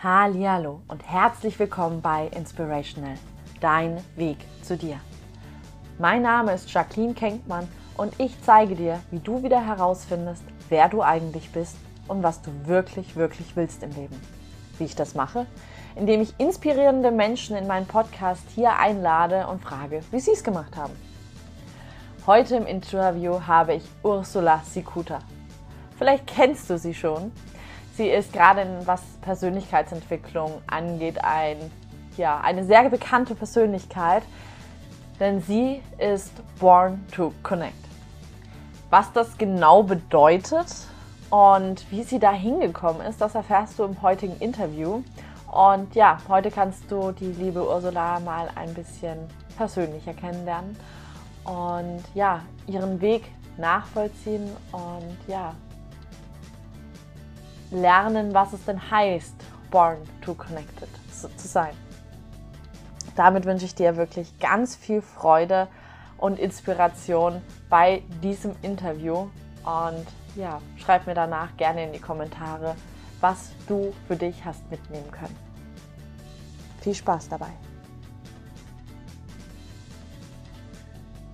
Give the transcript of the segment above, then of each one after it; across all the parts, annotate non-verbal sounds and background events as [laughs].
Hallo und herzlich willkommen bei Inspirational, dein Weg zu dir. Mein Name ist Jacqueline Kenkmann und ich zeige dir, wie du wieder herausfindest, wer du eigentlich bist und was du wirklich, wirklich willst im Leben. Wie ich das mache? Indem ich inspirierende Menschen in meinen Podcast hier einlade und frage, wie sie es gemacht haben. Heute im Interview habe ich Ursula Sikuta. Vielleicht kennst du sie schon, Sie ist gerade, was Persönlichkeitsentwicklung angeht, ein, ja, eine sehr bekannte Persönlichkeit, denn sie ist Born to Connect. Was das genau bedeutet und wie sie da hingekommen ist, das erfährst du im heutigen Interview. Und ja, heute kannst du die liebe Ursula mal ein bisschen persönlicher kennenlernen und ja, ihren Weg nachvollziehen und ja, lernen, was es denn heißt, born to connected zu sein. Damit wünsche ich dir wirklich ganz viel Freude und Inspiration bei diesem Interview. Und ja, schreib mir danach gerne in die Kommentare, was du für dich hast mitnehmen können. Viel Spaß dabei.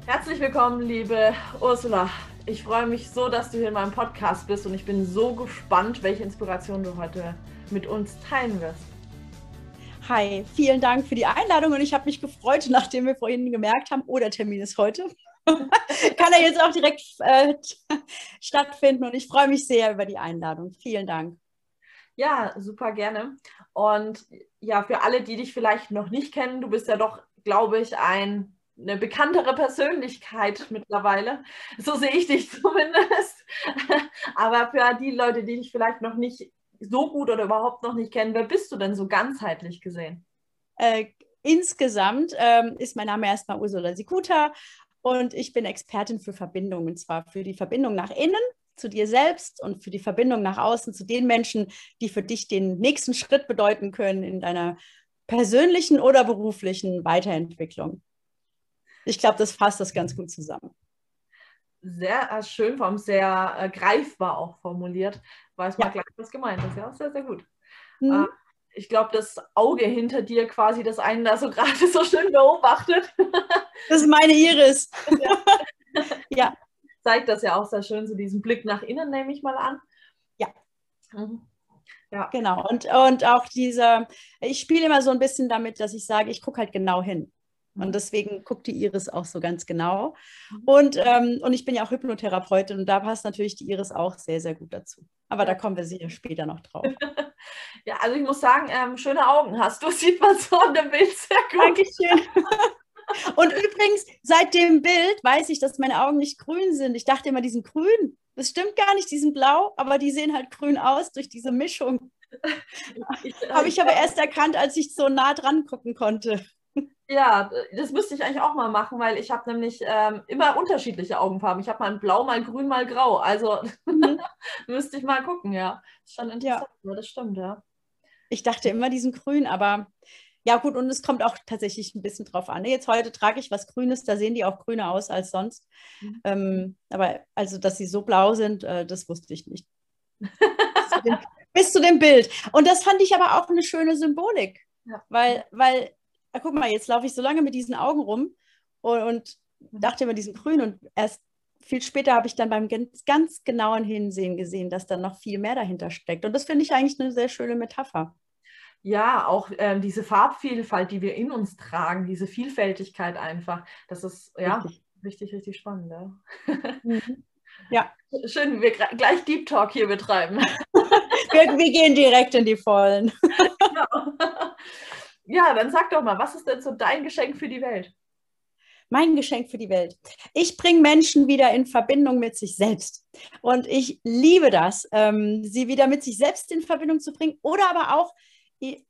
Herzlich willkommen, liebe Ursula ich freue mich so, dass du hier in meinem Podcast bist und ich bin so gespannt, welche Inspiration du heute mit uns teilen wirst. Hi, vielen Dank für die Einladung und ich habe mich gefreut, nachdem wir vorhin gemerkt haben, oh, der Termin ist heute. [laughs] Kann er jetzt auch direkt äh, [laughs] stattfinden und ich freue mich sehr über die Einladung. Vielen Dank. Ja, super gerne. Und ja, für alle, die dich vielleicht noch nicht kennen, du bist ja doch, glaube ich, ein eine bekanntere Persönlichkeit mittlerweile. So sehe ich dich [laughs] zumindest. Aber für die Leute, die dich vielleicht noch nicht so gut oder überhaupt noch nicht kennen, wer bist du denn so ganzheitlich gesehen? Äh, insgesamt ähm, ist mein Name erstmal Ursula Sikuta und ich bin Expertin für Verbindungen, und zwar für die Verbindung nach innen zu dir selbst und für die Verbindung nach außen zu den Menschen, die für dich den nächsten Schritt bedeuten können in deiner persönlichen oder beruflichen Weiterentwicklung ich glaube, das fasst das ganz gut zusammen. Sehr äh, schön, vor allem sehr äh, greifbar auch formuliert. Weiß man ja. gleich, was gemeint ist. Ja, sehr, sehr gut. Mhm. Äh, ich glaube, das Auge hinter dir quasi, das einen da so [laughs] gerade so schön beobachtet. [laughs] Das ist meine Iris. ja. [laughs] ja. Zeigt das ja auch sehr schön, so diesen Blick nach innen, nehme ich mal an. Ja. Mhm. Ja. Genau. Und, und auch dieser, ich spiele immer so ein bisschen damit, dass ich sage, ich gucke halt genau hin. Und mhm. deswegen guckt die Iris auch so ganz genau. Mhm. Und, ähm, und ich bin ja auch Hypnotherapeutin und da passt natürlich die Iris auch sehr, sehr gut dazu. Aber da kommen wir sicher später noch drauf. [laughs] ja, also ich muss sagen, ähm, schöne Augen hast du, [laughs] sieht man so in dem Bild sehr gut. Dankeschön. [laughs] Und übrigens, seit dem Bild weiß ich, dass meine Augen nicht grün sind. Ich dachte immer, die sind grün. Das stimmt gar nicht, die sind blau, aber die sehen halt grün aus durch diese Mischung. Habe ich aber erst erkannt, als ich so nah dran gucken konnte. Ja, das müsste ich eigentlich auch mal machen, weil ich habe nämlich ähm, immer unterschiedliche Augenfarben. Ich habe mal blau, mal grün, mal grau. Also mhm. [laughs] müsste ich mal gucken, ja. Ist schon interessant, ja. ja. das stimmt, ja. Ich dachte immer diesen grün, aber ja gut, und es kommt auch tatsächlich ein bisschen drauf an. Jetzt heute trage ich was Grünes, da sehen die auch grüner aus als sonst. Mhm. Ähm, aber also, dass sie so blau sind, äh, das wusste ich nicht. bis, zu dem, [laughs] bis zu dem Bild. Und das fand ich aber auch eine schöne Symbolik. Ja. Weil, weil ah, guck mal, jetzt laufe ich so lange mit diesen Augen rum und, und dachte immer diesen Grün und erst viel später habe ich dann beim ganz, ganz genauen Hinsehen gesehen, dass da noch viel mehr dahinter steckt. Und das finde ich eigentlich eine sehr schöne Metapher. Ja, auch ähm, diese Farbvielfalt, die wir in uns tragen, diese Vielfältigkeit einfach, das ist ja richtig, richtig, richtig spannend. Ja. Mhm. [laughs] ja. Schön, wir gleich Deep Talk hier betreiben. [laughs] wir, wir gehen direkt in die Vollen. [laughs] genau. Ja, dann sag doch mal, was ist denn so dein Geschenk für die Welt? Mein Geschenk für die Welt. Ich bringe Menschen wieder in Verbindung mit sich selbst. Und ich liebe das, ähm, sie wieder mit sich selbst in Verbindung zu bringen oder aber auch,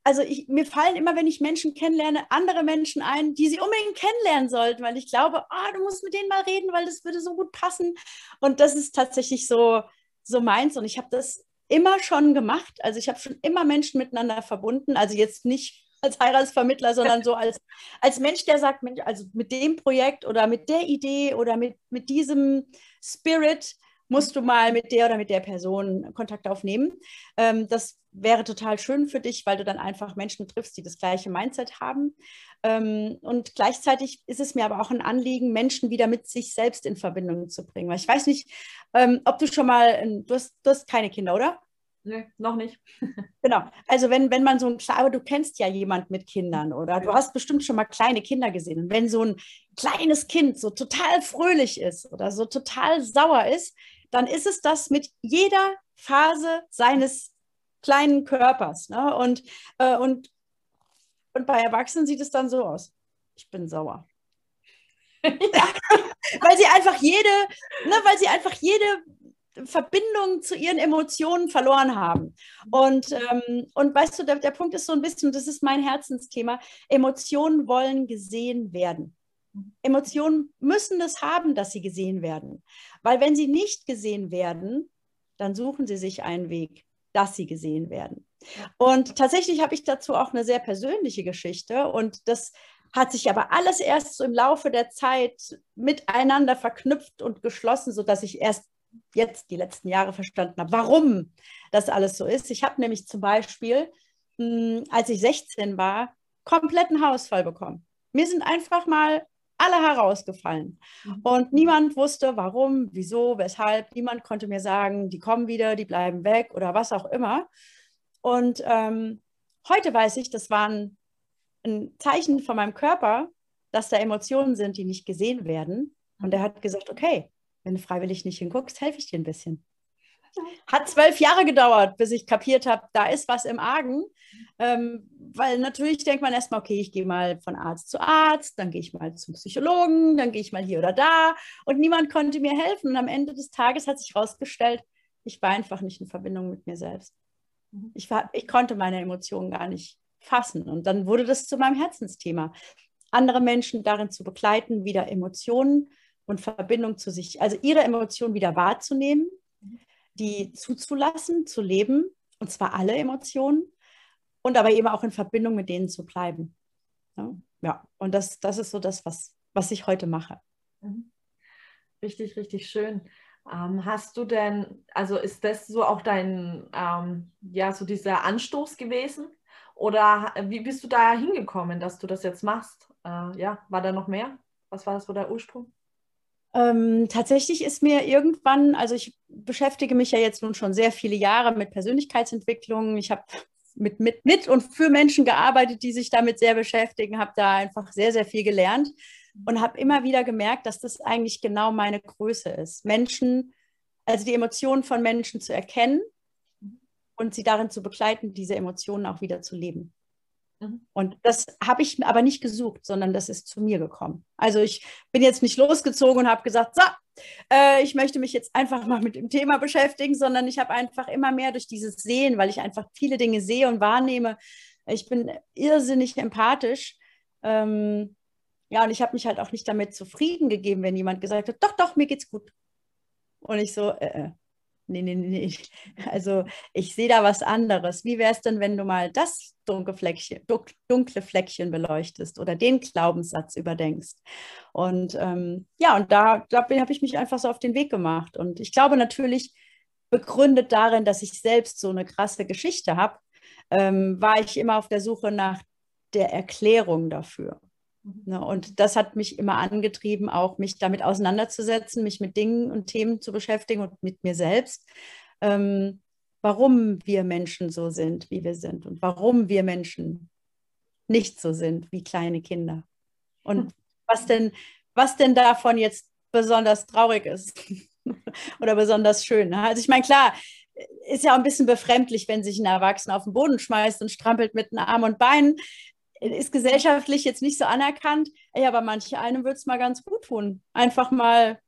also ich, mir fallen immer, wenn ich Menschen kennenlerne, andere Menschen ein, die sie unbedingt kennenlernen sollten, weil ich glaube, oh, du musst mit denen mal reden, weil das würde so gut passen. Und das ist tatsächlich so, so meins. Und ich habe das immer schon gemacht. Also ich habe schon immer Menschen miteinander verbunden. Also jetzt nicht als Heiratsvermittler, sondern so als, als Mensch, der sagt, Mensch, also mit dem Projekt oder mit der Idee oder mit, mit diesem Spirit musst du mal mit der oder mit der Person Kontakt aufnehmen. Ähm, das wäre total schön für dich, weil du dann einfach Menschen triffst, die das gleiche Mindset haben. Ähm, und gleichzeitig ist es mir aber auch ein Anliegen, Menschen wieder mit sich selbst in Verbindung zu bringen. Weil ich weiß nicht, ähm, ob du schon mal, du hast, du hast keine Kinder, oder? Nee, noch nicht. [laughs] genau. Also wenn, wenn man so ein, aber du kennst ja jemand mit Kindern oder du hast bestimmt schon mal kleine Kinder gesehen. Und wenn so ein kleines Kind so total fröhlich ist oder so total sauer ist, dann ist es das mit jeder Phase seines kleinen Körpers. Ne? Und, äh, und, und bei Erwachsenen sieht es dann so aus. Ich bin sauer. [laughs] [laughs] weil sie einfach jede, ne, weil sie einfach jede Verbindung zu ihren Emotionen verloren haben. Und, ähm, und weißt du, der, der Punkt ist so ein bisschen, das ist mein Herzensthema, Emotionen wollen gesehen werden. Emotionen müssen es haben, dass sie gesehen werden. Weil wenn sie nicht gesehen werden, dann suchen sie sich einen Weg, dass sie gesehen werden. Und tatsächlich habe ich dazu auch eine sehr persönliche Geschichte und das hat sich aber alles erst so im Laufe der Zeit miteinander verknüpft und geschlossen, sodass ich erst jetzt die letzten Jahre verstanden habe, warum das alles so ist. Ich habe nämlich zum Beispiel, mh, hm, als ich 16 war, kompletten Hausfall bekommen. Mir sind einfach mal alle herausgefallen. Mhm. Und niemand wusste, warum, wieso, weshalb. Niemand konnte mir sagen, die kommen wieder, die bleiben weg oder was auch immer. Und ähm, heute weiß ich, das war ein, ein Zeichen von meinem Körper, dass da Emotionen sind, die nicht gesehen werden. Und er hat gesagt, okay, wenn du freiwillig nicht hinguckst, helfe ich dir ein bisschen. Hat zwölf Jahre gedauert, bis ich kapiert habe, da ist was im Argen. Ähm, weil natürlich denkt man erstmal, okay, ich gehe mal von Arzt zu Arzt, dann gehe ich mal zum Psychologen, dann gehe ich mal hier oder da. Und niemand konnte mir helfen. Und am Ende des Tages hat sich herausgestellt, ich war einfach nicht in Verbindung mit mir selbst. Mhm. Ich, war, ich konnte meine Emotionen gar nicht fassen. Und dann wurde das zu meinem Herzensthema. Andere Menschen darin zu begleiten, wieder Emotionen und Verbindung zu sich, also ihre Emotionen wieder wahrzunehmen die zuzulassen, zu leben, und zwar alle Emotionen, und aber eben auch in Verbindung mit denen zu bleiben. Ja, ja. und das, das ist so das, was, was ich heute mache. Mhm. Richtig, richtig schön. Ähm, hast du denn, also ist das so auch dein, ähm, ja, so dieser Anstoß gewesen? Oder wie bist du da hingekommen, dass du das jetzt machst? Äh, ja, war da noch mehr? Was war das so der Ursprung? Ähm, tatsächlich ist mir irgendwann, also ich beschäftige mich ja jetzt nun schon sehr viele Jahre mit Persönlichkeitsentwicklung. Ich habe mit, mit, mit und für Menschen gearbeitet, die sich damit sehr beschäftigen, habe da einfach sehr, sehr viel gelernt und habe immer wieder gemerkt, dass das eigentlich genau meine Größe ist. Menschen, also die Emotionen von Menschen zu erkennen und sie darin zu begleiten, diese Emotionen auch wieder zu leben. Mhm. Und das habe ich aber nicht gesucht, sondern das ist zu mir gekommen. Also ich bin jetzt nicht losgezogen und habe gesagt, so, äh, ich möchte mich jetzt einfach mal mit dem Thema beschäftigen, sondern ich habe einfach immer mehr durch dieses Sehen, weil ich einfach viele Dinge sehe und wahrnehme. Ich bin irrsinnig empathisch. Ähm, ja, und ich habe mich halt auch nicht damit zufrieden gegeben, wenn jemand gesagt hat, doch, doch, mir geht's gut. Und ich so, äh, äh nee, nee, nee. [laughs] Also ich sehe da was anderes. Wie wäre es denn, wenn du mal das dunkle Fleckchen, dunkle Fleckchen beleuchtest oder den Glaubenssatz überdenkst? Und ähm, ja, und da, da habe ich mich einfach so auf den Weg gemacht. Und ich glaube natürlich, begründet darin, dass ich selbst so eine krasse Geschichte habe, ähm, war ich immer auf der Suche nach der Erklärung dafür. Mhm. Ne, und das hat mich immer angetrieben, auch mich damit auseinanderzusetzen, mich mit Dingen und Themen zu beschäftigen und mit mir selbst. Ähm, warum wir Menschen so sind, wie wir sind und warum wir Menschen nicht so sind wie kleine Kinder. Und hm. was denn, was denn davon jetzt besonders traurig ist [laughs] oder besonders schön. Ne? Also ich meine, klar, ist ja auch ein bisschen befremdlich, wenn sich ein Erwachsener auf den Boden schmeißt und strampelt mit den Armen und Beinen ist gesellschaftlich jetzt nicht so anerkannt. Ja, aber manche einem würde es mal ganz gut tun. Einfach mal,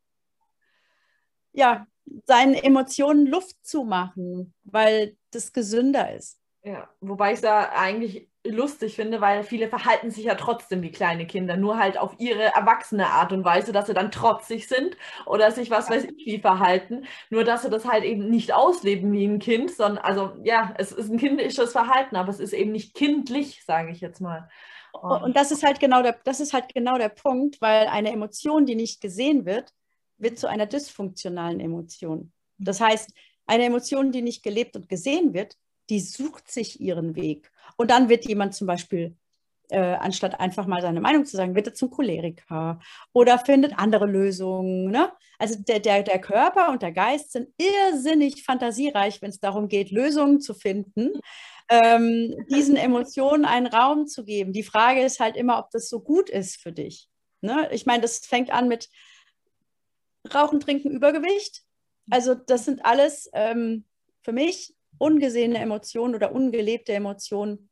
ja, seinen Emotionen Luft zu machen, weil das gesünder ist. Ja, wobei ich da eigentlich lustig finde, weil viele verhalten sich ja trotzdem wie kleine Kinder, nur halt auf ihre erwachsene Art und Weise, dass sie dann trotzig sind oder sich was weiß ich wie verhalten, nur dass sie das halt eben nicht ausleben wie ein Kind, sondern also ja, es ist ein kindisches Verhalten, aber es ist eben nicht kindlich, sage ich jetzt mal. Und, und das ist halt genau der, das ist halt genau der Punkt, weil eine Emotion, die nicht gesehen wird, wird zu einer dysfunktionalen Emotion. Das heißt, eine Emotion, die nicht gelebt und gesehen wird, die sucht sich ihren Weg. Und dann wird jemand zum Beispiel, äh, anstatt einfach mal seine Meinung zu sagen, wird er zum Choleriker oder findet andere Lösungen. Ne? Also der, der, der Körper und der Geist sind irrsinnig fantasiereich, wenn es darum geht, Lösungen zu finden, ähm, diesen Emotionen einen Raum zu geben. Die Frage ist halt immer, ob das so gut ist für dich. Ne? Ich meine, das fängt an mit Rauchen, Trinken, Übergewicht. Also das sind alles ähm, für mich ungesehene Emotionen oder ungelebte Emotionen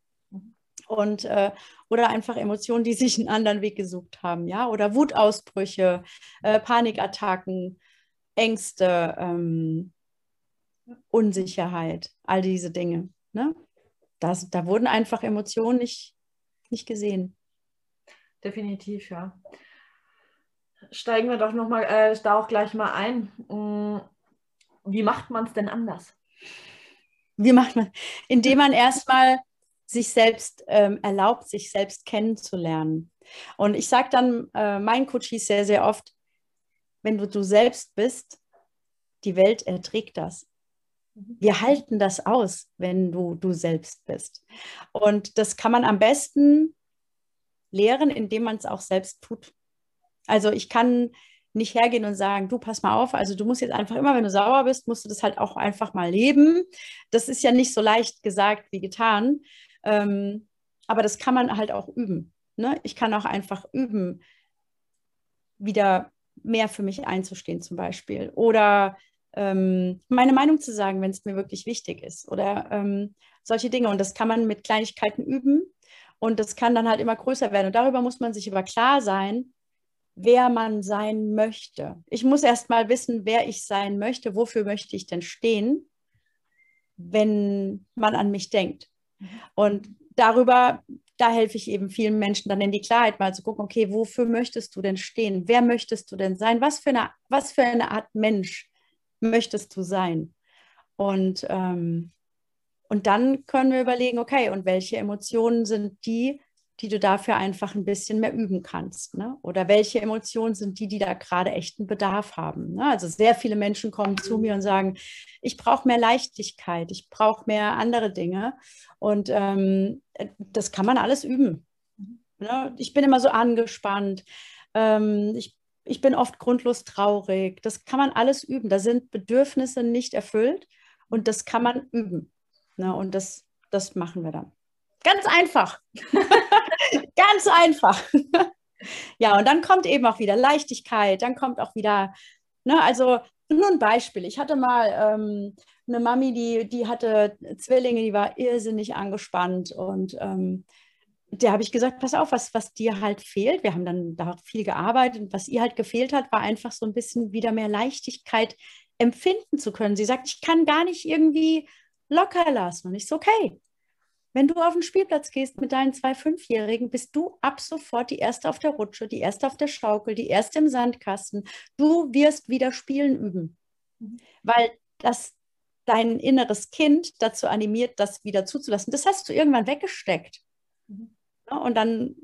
und äh, oder einfach Emotionen, die sich einen anderen Weg gesucht haben, ja, oder Wutausbrüche, äh, Panikattacken, Ängste, ähm, Unsicherheit, all diese Dinge. Ne? Das, da wurden einfach Emotionen nicht, nicht gesehen. Definitiv, ja. Steigen wir doch noch mal äh, da auch gleich mal ein. Mm, wie macht man es denn anders? Wie macht man? Indem man erstmal sich selbst ähm, erlaubt, sich selbst kennenzulernen. Und ich sage dann äh, meinen Coaches sehr, sehr oft, wenn du du selbst bist, die Welt erträgt das. Mhm. Wir halten das aus, wenn du du selbst bist. Und das kann man am besten lehren, indem man es auch selbst tut. Also ich kann nicht hergehen und sagen, du pass mal auf, also du musst jetzt einfach immer, wenn du sauer bist, musst du das halt auch einfach mal leben. Das ist ja nicht so leicht gesagt wie getan, ähm, aber das kann man halt auch üben. Ne? Ich kann auch einfach üben, wieder mehr für mich einzustehen zum Beispiel oder ähm, meine Meinung zu sagen, wenn es mir wirklich wichtig ist oder ähm, solche Dinge. Und das kann man mit Kleinigkeiten üben und das kann dann halt immer größer werden. Und darüber muss man sich aber klar sein, wer man sein möchte. Ich muss erst mal wissen, wer ich sein möchte, wofür möchte ich denn stehen, wenn man an mich denkt. Und darüber, da helfe ich eben vielen Menschen dann in die Klarheit mal zu gucken, okay, wofür möchtest du denn stehen? Wer möchtest du denn sein? Was für eine, was für eine Art Mensch möchtest du sein? Und, ähm, und dann können wir überlegen, okay, und welche Emotionen sind die, die du dafür einfach ein bisschen mehr üben kannst. Ne? Oder welche Emotionen sind die, die da gerade echten Bedarf haben. Ne? Also sehr viele Menschen kommen zu mir und sagen, ich brauche mehr Leichtigkeit, ich brauche mehr andere Dinge. Und ähm, das kann man alles üben. Ne? Ich bin immer so angespannt. Ähm, ich, ich bin oft grundlos traurig. Das kann man alles üben. Da sind Bedürfnisse nicht erfüllt und das kann man üben. Ne? Und das, das machen wir dann. Ganz einfach. [laughs] [laughs] Ganz einfach. [laughs] ja, und dann kommt eben auch wieder Leichtigkeit, dann kommt auch wieder, ne, also nur ein Beispiel. Ich hatte mal ähm, eine Mami, die, die hatte Zwillinge, die war irrsinnig angespannt und ähm, der habe ich gesagt, pass auf, was, was dir halt fehlt. Wir haben dann da viel gearbeitet und was ihr halt gefehlt hat, war einfach so ein bisschen wieder mehr Leichtigkeit empfinden zu können. Sie sagt, ich kann gar nicht irgendwie locker lassen. Und ich so, okay, wenn du auf den Spielplatz gehst mit deinen zwei Fünfjährigen, bist du ab sofort die Erste auf der Rutsche, die Erste auf der Schaukel, die Erste im Sandkasten. Du wirst wieder Spielen üben, mhm. weil das dein inneres Kind dazu animiert, das wieder zuzulassen. Das hast du irgendwann weggesteckt. Mhm. und dann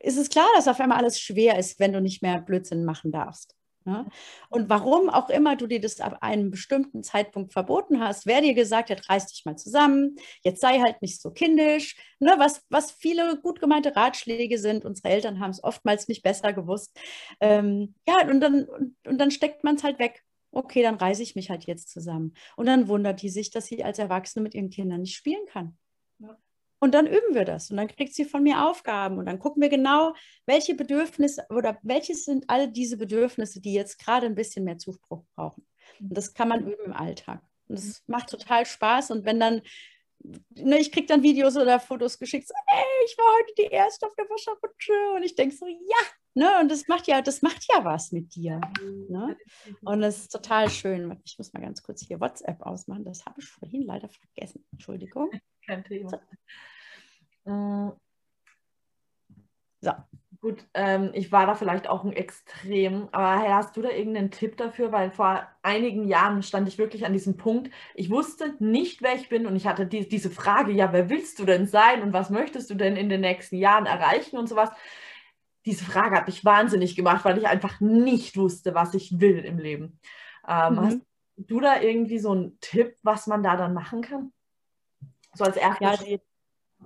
ist es klar, dass auf einmal alles schwer ist, wenn du nicht mehr Blödsinn machen darfst. Ne? Und warum auch immer du dir das ab einem bestimmten Zeitpunkt verboten hast, wer dir gesagt hat, reiß dich mal zusammen, jetzt sei halt nicht so kindisch, ne? was, was viele gut gemeinte Ratschläge sind. Unsere Eltern haben es oftmals nicht besser gewusst. Ähm, ja, und dann, und, und dann steckt man es halt weg. Okay, dann reiße ich mich halt jetzt zusammen. Und dann wundert die sich, dass sie als Erwachsene mit ihren Kindern nicht spielen kann. Und dann üben wir das und dann kriegt sie von mir Aufgaben und dann gucken wir genau, welche Bedürfnisse oder welche sind all diese Bedürfnisse, die jetzt gerade ein bisschen mehr Zuspruch brauchen. Und das kann man üben im Alltag. Und das macht total Spaß. Und wenn dann, ne, ich kriege dann Videos oder Fotos geschickt, so, ey, ich war heute die Erste auf der Wasserrutsche. Und ich denke so, ja, ne, und das macht ja, das macht ja was mit dir. Ne? Und das ist total schön. Ich muss mal ganz kurz hier WhatsApp ausmachen. Das habe ich vorhin leider vergessen. Entschuldigung. [laughs] Kein Thema. So. Mm. So. Gut, ähm, ich war da vielleicht auch ein Extrem, aber hast du da irgendeinen Tipp dafür? Weil vor einigen Jahren stand ich wirklich an diesem Punkt, ich wusste nicht, wer ich bin und ich hatte die, diese Frage, ja, wer willst du denn sein und was möchtest du denn in den nächsten Jahren erreichen und sowas. diese Frage hat mich wahnsinnig gemacht, weil ich einfach nicht wusste, was ich will im Leben. Ähm, mhm. Hast du da irgendwie so einen Tipp, was man da dann machen kann? So als ersten ja, Schritt.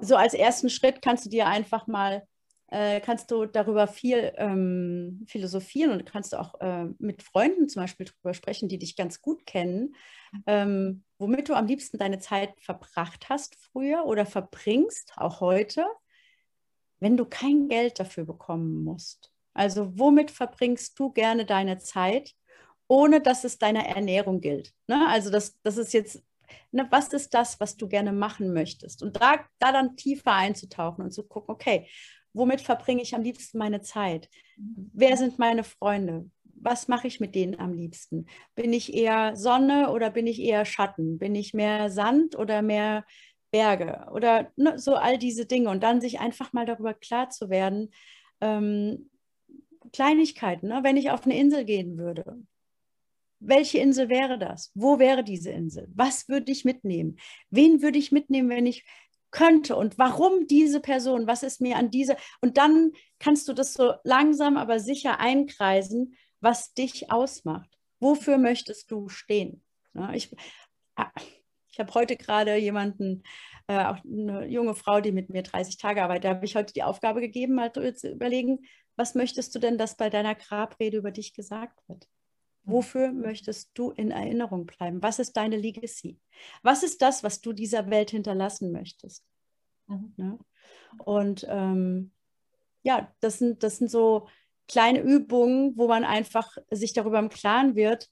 So als ersten Schritt kannst du dir einfach mal, äh, kannst du darüber viel ähm, philosophieren und kannst du auch äh, mit Freunden zum Beispiel darüber sprechen, die dich ganz gut kennen, ähm, womit du am liebsten deine Zeit verbracht hast früher oder verbringst, auch heute wenn du kein Geld dafür bekommen musst? Also womit verbringst du gerne deine Zeit, ohne dass es deiner Ernährung gilt? Ne? Also das, das ist jetzt, ne, was ist das, was du gerne machen möchtest? Und da, da dann tiefer einzutauchen und zu gucken, okay, womit verbringe ich am liebsten meine Zeit? Wer sind meine Freunde? Was mache ich mit denen am liebsten? Bin ich eher Sonne oder bin ich eher Schatten? Bin ich mehr Sand oder mehr Berge oder ne, so all diese Dinge und dann sich einfach mal darüber klar zu werden, ähm, Kleinigkeiten, ne? wenn ich auf eine Insel gehen würde. Welche Insel wäre das? Wo wäre diese Insel? Was würde ich mitnehmen? Wen würde ich mitnehmen, wenn ich könnte? Und warum diese Person? Was ist mir an dieser? Und dann kannst du das so langsam, aber sicher einkreisen, was dich ausmacht. Wofür möchtest du stehen? Ich, ah, ich habe heute gerade jemanden, äh, auch eine junge Frau, die mit mir 30 Tage arbeitet, da habe ich heute die Aufgabe gegeben, mal zu überlegen, was möchtest du denn, dass bei deiner Grabrede über dich gesagt wird? Mhm. Wofür möchtest du in Erinnerung bleiben? Was ist deine Legacy? Was ist das, was du dieser Welt hinterlassen möchtest? Mhm. Ne? Und ähm, ja, das sind, das sind so kleine Übungen, wo man einfach sich darüber im Klaren wird,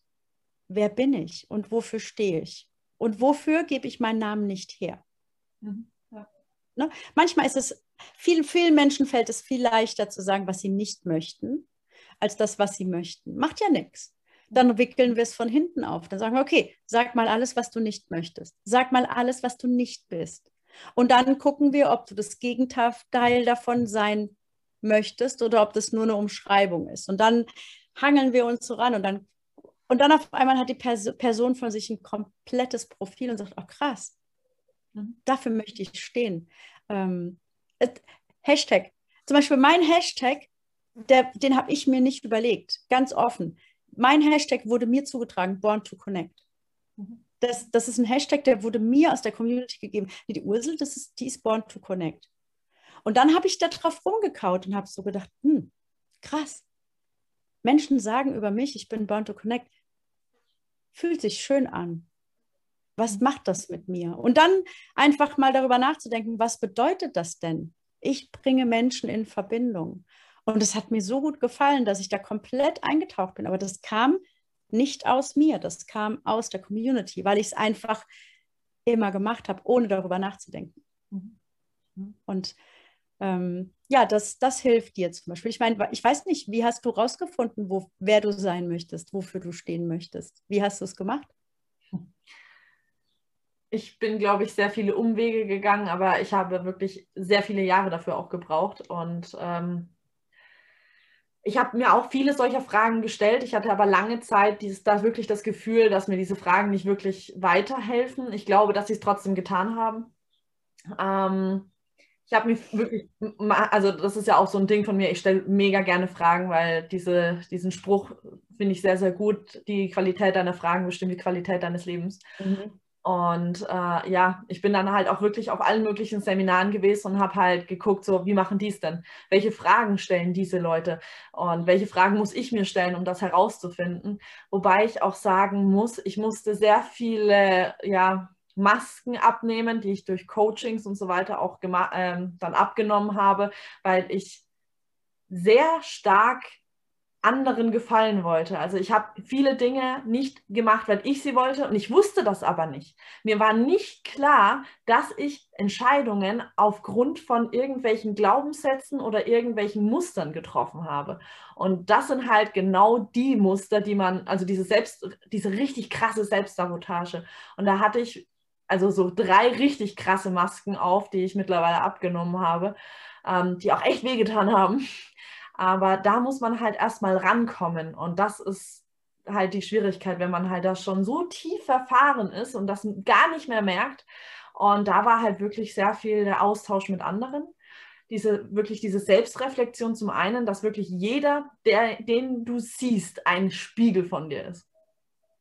wer bin ich und wofür stehe ich? Und wofür gebe ich meinen Namen nicht her? Mhm. Ja. Ne? Manchmal ist es, vielen, vielen Menschen fällt es viel leichter zu sagen, was sie nicht möchten, als das, was sie möchten. Macht ja nichts. Dann wickeln wir es von hinten auf. Dann sagen wir, okay, sag mal alles, was du nicht möchtest. Sag mal alles, was du nicht bist. Und dann gucken wir, ob du das Gegenteil davon sein möchtest oder ob das nur eine Umschreibung ist. Und dann hangeln wir uns so ran und dann und dann auf einmal hat die Pers Person von sich ein komplettes Profil und sagt, oh krass, mhm. dafür möchte ich stehen. Ähm, äh, Hashtag. Zum Beispiel mein Hashtag, der, den habe ich mir nicht überlegt, ganz offen. Mein Hashtag wurde mir zugetragen, Born to Connect. Mhm. Das, das ist ein Hashtag, der wurde mir aus der Community gegeben. Die Ursel, das ist, die ist Born to Connect. Und dann habe ich da drauf rumgekaut und habe so gedacht, hm, krass, Menschen sagen über mich, ich bin Born to Connect, fühlt sich schön an. Was mhm. macht das mit mir? Und dann einfach mal darüber nachzudenken, was bedeutet das denn? Ich bringe Menschen in Verbindung. Und es hat mir so gut gefallen, dass ich da komplett eingetaucht bin. Aber das kam nicht aus mir, das kam aus der Community, weil ich es einfach immer gemacht habe, ohne darüber nachzudenken. Mhm. Und ähm, ja, das, das hilft dir zum Beispiel. Ich meine, ich weiß nicht, wie hast du rausgefunden, wo, wer du sein möchtest, wofür du stehen möchtest? Wie hast du es gemacht? Ich bin, glaube ich, sehr viele Umwege gegangen, aber ich habe wirklich sehr viele Jahre dafür auch gebraucht. Und ähm, ich habe mir auch viele solcher Fragen gestellt. Ich hatte aber lange Zeit dieses, da wirklich das Gefühl, dass mir diese Fragen nicht wirklich weiterhelfen. Ich glaube, dass sie es trotzdem getan haben. Ähm, ich habe mich wirklich, also das ist ja auch so ein Ding von mir, ich stelle mega gerne Fragen, weil diese, diesen Spruch finde ich sehr, sehr gut. Die Qualität deiner Fragen bestimmt die Qualität deines Lebens. Mhm. Und äh, ja, ich bin dann halt auch wirklich auf allen möglichen Seminaren gewesen und habe halt geguckt, so, wie machen die es denn? Welche Fragen stellen diese Leute? Und welche Fragen muss ich mir stellen, um das herauszufinden? Wobei ich auch sagen muss, ich musste sehr viele, ja, Masken abnehmen, die ich durch Coachings und so weiter auch ähm, dann abgenommen habe, weil ich sehr stark anderen gefallen wollte. Also ich habe viele Dinge nicht gemacht, weil ich sie wollte und ich wusste das aber nicht. Mir war nicht klar, dass ich Entscheidungen aufgrund von irgendwelchen Glaubenssätzen oder irgendwelchen Mustern getroffen habe. Und das sind halt genau die Muster, die man, also diese selbst, diese richtig krasse Selbstsabotage. Und da hatte ich also so drei richtig krasse Masken auf, die ich mittlerweile abgenommen habe, ähm, die auch echt wehgetan haben. Aber da muss man halt erstmal rankommen. Und das ist halt die Schwierigkeit, wenn man halt da schon so tief verfahren ist und das gar nicht mehr merkt. Und da war halt wirklich sehr viel der Austausch mit anderen. diese wirklich diese Selbstreflexion zum einen, dass wirklich jeder, der, den du siehst, ein Spiegel von dir ist.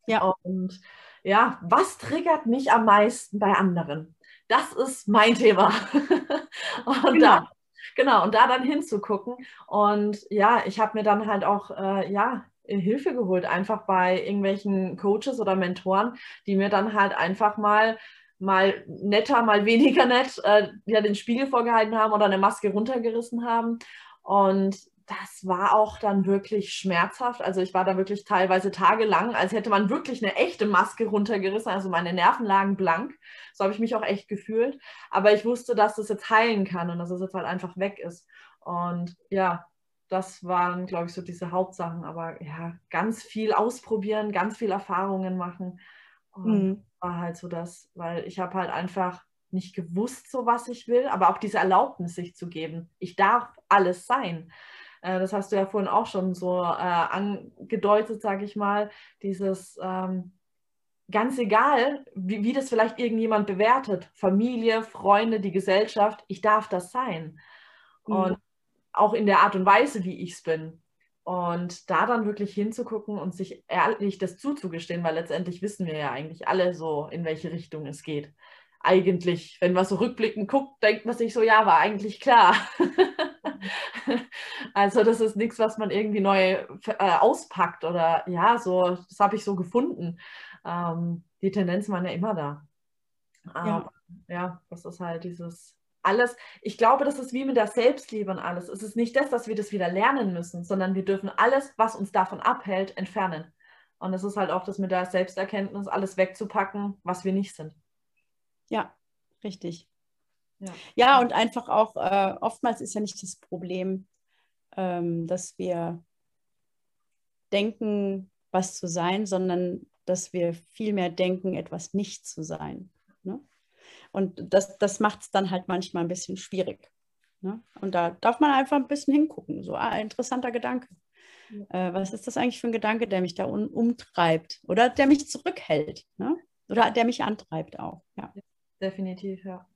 Ja. Und ja, was triggert mich am meisten bei anderen? Das ist mein Thema. [laughs] und genau. da, genau, und da dann hinzugucken. Und ja, ich habe mir dann halt auch, äh, ja, Hilfe geholt, einfach bei irgendwelchen Coaches oder Mentoren, die mir dann halt einfach mal mal netter, mal [laughs] weniger nett, äh, ja, den Spiegel vorgehalten haben oder eine Maske runtergerissen haben. Und das war auch dann wirklich schmerzhaft. Also ich war da wirklich teilweise tagelang, als hätte man wirklich eine echte Maske runtergerissen. Also meine Nerven lagen blank. So habe ich mich auch echt gefühlt. Aber ich wusste, dass das jetzt heilen kann und dass es jetzt halt einfach weg ist. Und ja, das waren, glaube ich, so diese Hauptsachen. Aber ja, ganz viel ausprobieren, ganz viel Erfahrungen machen. Und mhm. war halt so das, weil ich habe halt einfach nicht gewusst, so was ich will, aber auch diese Erlaubnis sich zu geben. Ich darf alles sein. Äh, das hast du ja vorhin auch schon so äh, angedeutet, sage ich mal, dieses ähm, ganz egal, wie, wie das vielleicht irgendjemand bewertet, Familie, Freunde, die Gesellschaft, ich darf das sein. Mhm. Und auch in der Art und Weise, wie ich es bin. Und da dann wirklich hinzugucken und sich ehrlich das zuzugestehen, weil letztendlich wissen wir ja eigentlich alle so, in welche Richtung es geht. Eigentlich, wenn man so rückblickend guckt, denkt man sich so, ja, war eigentlich klar. [laughs] also das ist nichts, was man irgendwie neu äh, auspackt oder ja, so, das habe ich so gefunden. Ähm, die Tendenzen waren ja immer da. ja. ja, das ist halt dieses alles, ich glaube, das ist wie mit der Selbstliebe und alles. Es ist nicht das, dass wir das wieder lernen müssen, sondern wir dürfen alles, was uns davon abhält, entfernen. Und es ist halt auch das mit der Selbsterkenntnis, alles wegzupacken, was wir nicht sind. Ja, richtig. Ja, ja und einfach auch, äh, oftmals ist ja nicht das Problem, ähm, dass wir denken, was zu sein, sondern dass wir vielmehr denken, etwas nicht zu sein. Ne? Und das, das macht es dann halt manchmal ein bisschen schwierig. Ne? Und da darf man einfach ein bisschen hingucken. So, ah, interessanter Gedanke. Ja. Äh, was ist das eigentlich für ein Gedanke, der mich da um, umtreibt oder der mich zurückhält? Ne? Oder der mich antreibt auch. Ja. Definitiv, ja.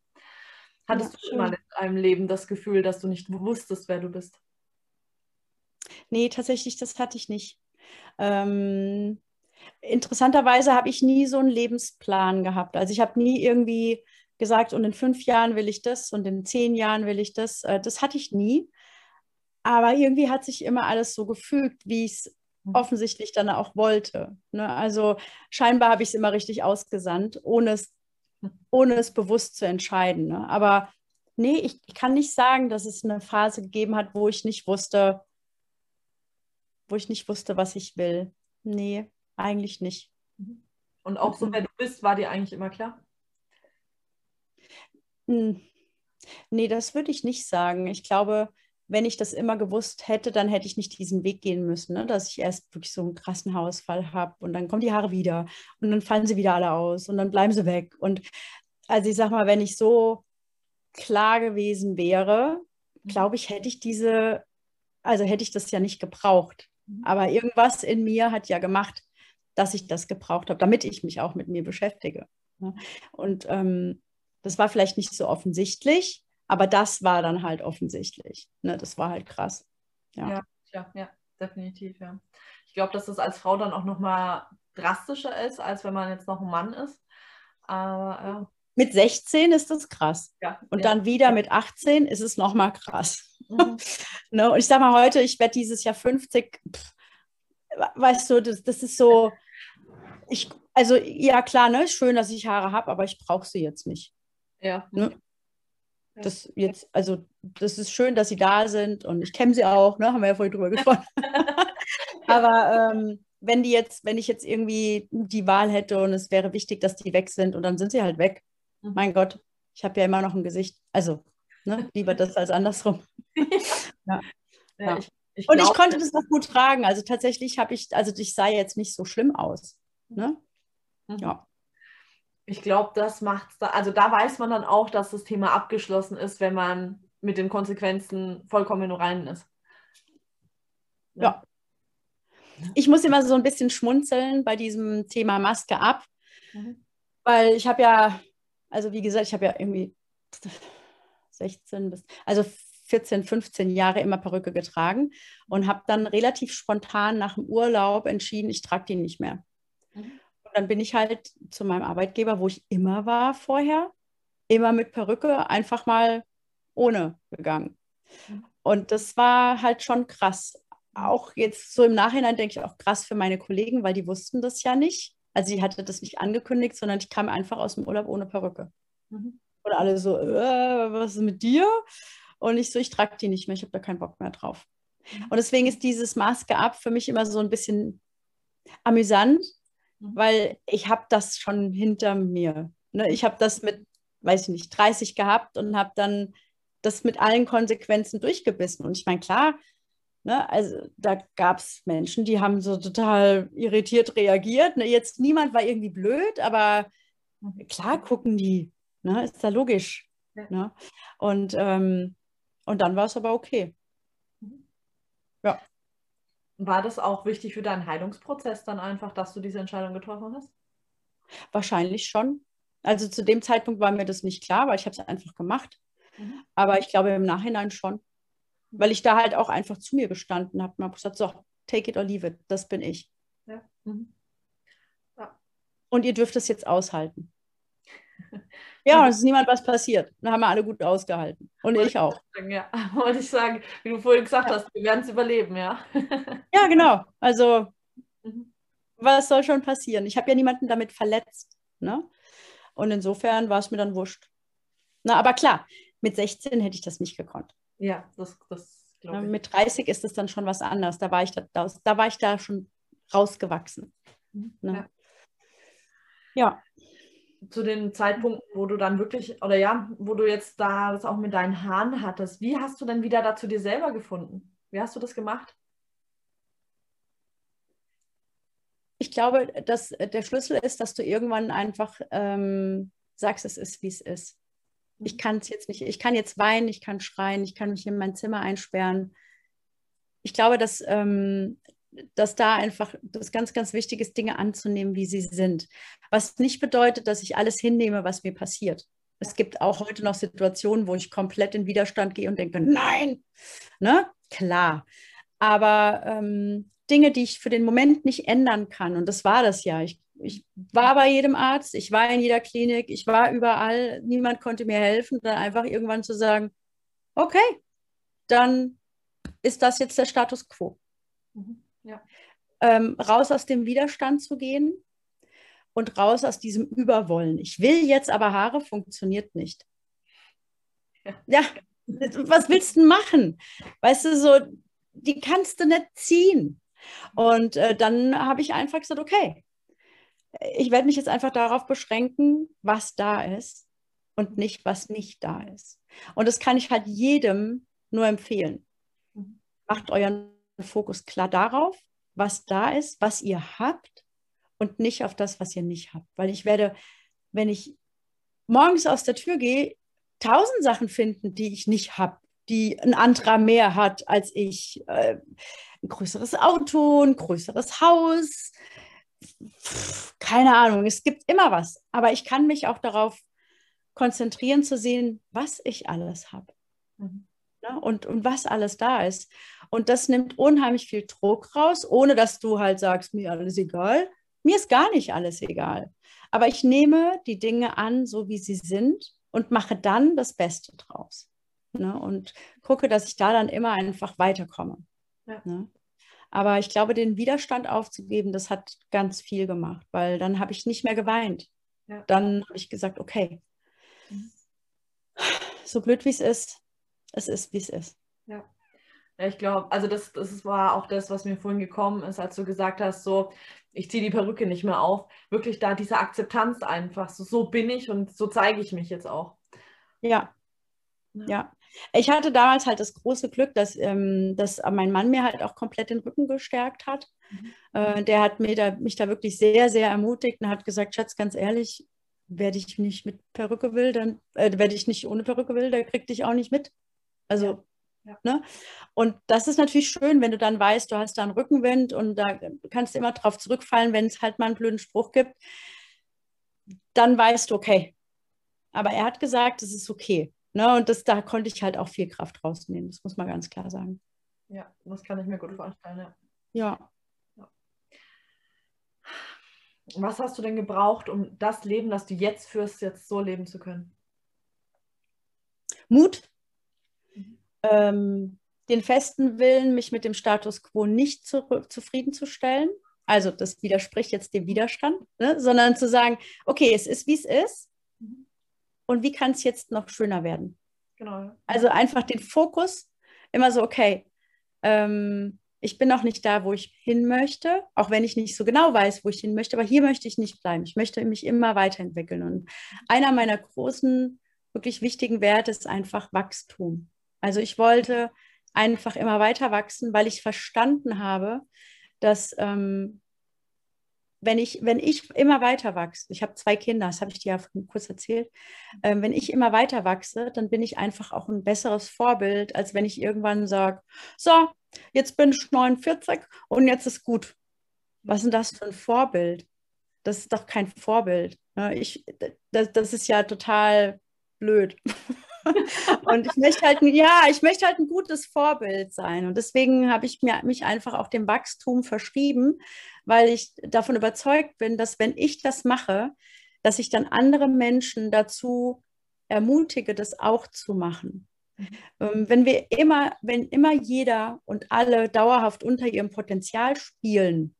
Hattest ja, du schon mal in deinem Leben das Gefühl, dass du nicht wusstest, wer du bist? Nee, tatsächlich, das hatte ich nicht. Ähm, interessanterweise habe ich nie so einen Lebensplan gehabt. Also ich habe nie irgendwie gesagt, und in fünf Jahren will ich das und in zehn Jahren will ich das. Äh, das hatte ich nie. Aber irgendwie hat sich immer alles so gefügt, wie ich es mhm. offensichtlich dann auch wollte. Ne? Also scheinbar habe ich es immer richtig ausgesandt, ohne es, ohne es bewusst zu entscheiden. Ne? Aber nee, ich, ich kann nicht sagen, dass es eine Phase gegeben hat, wo ich nicht wusste, wo ich nicht wusste, was ich will. Nee, eigentlich nicht. Und auch so, wer du bist, war dir eigentlich immer klar? Hm. Nee, das würde ich nicht sagen. Ich glaube, wenn ich das immer gewusst hätte, dann hätte ich nicht diesen Weg gehen müssen, ne? dass ich erst wirklich so einen krassen Haarausfall habe und dann kommen die Haare wieder und dann fallen sie wieder alle aus und dann bleiben sie weg. Und also ich sag mal, wenn ich so klar gewesen wäre, mhm. glaube ich, hätte ich diese, also hätte ich das ja nicht gebraucht. Mhm. Aber irgendwas in mir hat ja gemacht, dass ich das gebraucht habe, damit ich mich auch mit mir beschäftige. Ne? Und ähm, das war vielleicht nicht so offensichtlich, aber das war dann halt offensichtlich. Ne? Das war halt krass. Ja, ja, ja, ja definitiv, ja. Ich glaube, dass das als Frau dann auch nochmal drastischer ist, als wenn man jetzt noch ein Mann ist. Aber ja. Mit 16 ist das krass. Ja, und dann wieder mit 18 ist es nochmal krass. Mhm. [laughs] ne? Und ich sage mal heute, ich werde dieses Jahr 50. Pff, weißt du, das, das ist so. Ich, also ja klar, ne, schön, dass ich Haare habe, aber ich brauche sie jetzt nicht. Ja. Ne? Das jetzt, also das ist schön, dass sie da sind und ich kenne sie auch, ne? haben wir ja vorhin drüber gesprochen. [laughs] [laughs] Aber ähm, wenn die jetzt, wenn ich jetzt irgendwie die Wahl hätte und es wäre wichtig, dass die weg sind und dann sind sie halt weg. Mhm. Mein Gott, ich habe ja immer noch ein Gesicht. Also, ne? lieber das als andersrum. Ja. [laughs] ja. Ich, ich und ich konnte das noch gut tragen. Also tatsächlich habe ich, also ich sah jetzt nicht so schlimm aus. Ne? Mhm. Ja ich glaube, das macht da, also da weiß man dann auch, dass das Thema abgeschlossen ist, wenn man mit den Konsequenzen vollkommen im Reinen ist. Ja. Ich muss immer so ein bisschen schmunzeln bei diesem Thema Maske ab, mhm. weil ich habe ja, also wie gesagt, ich habe ja irgendwie 16 bis, also 14, 15 Jahre immer Perücke getragen und habe dann relativ spontan nach dem Urlaub entschieden, ich trage die nicht mehr. Mhm. Und dann bin ich halt zu meinem Arbeitgeber, wo ich immer war vorher, immer mit Perücke, einfach mal ohne gegangen. Mhm. Und das war halt schon krass. Auch jetzt so im Nachhinein denke ich auch krass für meine Kollegen, weil die wussten das ja nicht. Also sie hatte das nicht angekündigt, sondern ich kam einfach aus dem Urlaub ohne Perücke. Mhm. Und alle so, äh, was ist mit dir? Und ich so, ich trage die nicht mehr, ich habe da keinen Bock mehr drauf. Mhm. Und deswegen ist dieses Maske ab für mich immer so ein bisschen amüsant, mhm. weil ich habe das schon hinter mir. Ne? Ich habe das mit, weiß ich nicht, 30 gehabt und habe dann das mit allen Konsequenzen durchgebissen. Und ich meine, klar, ne, also da gab es Menschen, die haben so total irritiert reagiert. Ne? Jetzt niemand war irgendwie blöd, aber mhm. klar gucken die. Ne? Ist da logisch. Ja. Ne? Und ähm, und dann war es aber okay. Ja. War das auch wichtig für deinen Heilungsprozess dann einfach, dass du diese Entscheidung getroffen hast? Wahrscheinlich schon. Also zu dem Zeitpunkt war mir das nicht klar, weil ich habe es einfach gemacht. Mhm. Aber ich glaube im Nachhinein schon. Weil ich da halt auch einfach zu mir gestanden habe und habe gesagt, so, take it or leave it, das bin ich. Ja. Mhm. Ja. Und ihr dürft es jetzt aushalten. Ja, und es ist niemand was passiert. Da haben wir alle gut ausgehalten. Und wollte ich auch. Sagen, ja, [laughs] wollte ich sagen, wie du vorhin gesagt ja. hast, wir werden es überleben, ja. [laughs] Ja, genau. Also, mhm. was soll schon passieren? Ich habe ja niemanden damit verletzt. Ne? Und insofern war es mir dann wurscht. Na, aber klar, mit 16 hätte ich das nicht gekonnt. Ja, das, das glaube ich. Mit 30 ist es dann schon was anderes. Da war ich da, da, da war ich da schon rausgewachsen. Mhm. Ne? Ja. ja zu den Zeitpunkten, wo du dann wirklich, oder ja, wo du jetzt da das auch mit deinen Haaren hattest, wie hast du denn wieder dazu dir selber gefunden? Wie hast du das gemacht? Ich glaube, dass der Schlüssel ist, dass du irgendwann einfach ähm, sagst, es ist, wie es ist. Ich mhm. kann es jetzt nicht, ich kann jetzt weinen, ich kann schreien, ich kann mich in mein Zimmer einsperren. Ich glaube, dass ähm, dass da einfach das ganz, ganz wichtig ist, Dinge anzunehmen, wie sie sind. Was nicht bedeutet, dass ich alles hinnehme, was mir passiert. Es gibt auch heute noch Situationen, wo ich komplett in Widerstand gehe und denke, nein, ne? Klar. Aber ähm, Dinge, die ich für den Moment nicht ändern kann, und das war das ja. Ich, ich war bei jedem Arzt, ich war in jeder Klinik, ich war überall, niemand konnte mir helfen, dann einfach irgendwann zu sagen, okay, dann ist das jetzt der Status quo. Mhm. Ja. Ähm, raus aus dem Widerstand zu gehen und raus aus diesem Überwollen. Ich will jetzt aber Haare, funktioniert nicht. Ja, ja was willst du machen? Weißt du, so, die kannst du nicht ziehen. Und äh, dann habe ich einfach gesagt, okay, ich werde mich jetzt einfach darauf beschränken, was da ist und nicht, was nicht da ist. Und das kann ich halt jedem nur empfehlen. Mhm. Macht euren Fokus klar darauf, was da ist, was ihr habt und nicht auf das, was ihr nicht habt. Weil ich werde, wenn ich morgens aus der Tür gehe, tausend Sachen finden, die ich nicht habe, die ein anderer mehr hat als ich. Äh, ein größeres Auto, ein größeres Haus, keine Ahnung, es gibt immer was. Aber ich kann mich auch darauf konzentrieren zu sehen, was ich alles habe. Mhm ne? und, und was alles da ist. Und das nimmt unheimlich viel Druck raus, ohne dass du halt sagst, mir alles egal. Mir ist gar nicht alles egal. Aber ich nehme die Dinge an, so wie sie sind und mache dann das Beste draus. Ne? Und gucke, dass ich da dann immer einfach weiterkomme. Ja. Ne? Aber ich glaube, den Widerstand aufzugeben, das hat ganz viel gemacht, weil dann habe ich nicht mehr geweint. Ja. Dann habe ich gesagt, okay, mhm. so blöd wie es ist, es ist, wie es ist. Ja. Ja, ich glaube, also das, das war auch das, was mir vorhin gekommen ist, als du gesagt hast, so, ich ziehe die Perücke nicht mehr auf. Wirklich da diese Akzeptanz einfach, so, so bin ich und so zeige ich mich jetzt auch. Ja. ja. ja. Ich hatte damals halt das große Glück, dass, ähm, dass mein Mann mir halt auch komplett den Rücken gestärkt hat. Mhm. Äh, der hat mir da, mich da wirklich sehr, sehr ermutigt und hat gesagt, Schatz, ganz ehrlich, werde ich nicht mit Perücke will, dann äh, werde ich nicht ohne Perücke will, der kriegt dich auch nicht mit. Also, ja. Ne? Und das ist natürlich schön, wenn du dann weißt, du hast da einen Rückenwind und da kannst du immer drauf zurückfallen, wenn es halt mal einen blöden Spruch gibt. Dann weißt du, okay. Aber er hat gesagt, es ist okay. Ne? Und das, da konnte ich halt auch viel Kraft rausnehmen, das muss man ganz klar sagen. Ja, das kann ich mir gut vorstellen, ja. Ja. ja. Was hast du denn gebraucht, um das Leben, das du jetzt führst, jetzt so leben zu können? Mut. Ähm, den festen Willen, mich mit dem Status quo nicht zu, zufriedenzustellen. Also das widerspricht jetzt dem Widerstand, ne? sondern zu sagen, okay, es ist, wie es ist. Mhm. Und wie kann es jetzt noch schöner werden? Genau. Also einfach den Fokus immer so, okay, ähm, ich bin noch nicht da, wo ich hin möchte, auch wenn ich nicht so genau weiß, wo ich hin möchte, aber hier möchte ich nicht bleiben. Ich möchte mich immer weiterentwickeln. Und einer meiner großen, wirklich wichtigen Werte ist einfach Wachstum. Also ich wollte einfach immer weiter wachsen, weil ich verstanden habe, dass ähm, wenn ich, wenn ich immer weiter wachse, ich habe zwei Kinder, das habe ich dir ja kurz erzählt, ähm, wenn ich immer weiter wachse, dann bin ich einfach auch ein besseres Vorbild, als wenn ich irgendwann sage, so, jetzt bin ich 49 und jetzt ist gut. Was ist denn das für ein Vorbild? Das ist doch kein Vorbild. Ne? Ich, das, das ist ja total blöd. [laughs] und ich möchte halt, ja, ich möchte halt ein gutes Vorbild sein. Und deswegen habe ich mir, mich einfach auch dem Wachstum verschrieben, weil ich davon überzeugt bin, dass wenn ich das mache, dass ich dann andere Menschen dazu ermutige, das auch zu machen. Mhm. Wenn wir immer, wenn immer jeder und alle dauerhaft unter ihrem Potenzial spielen,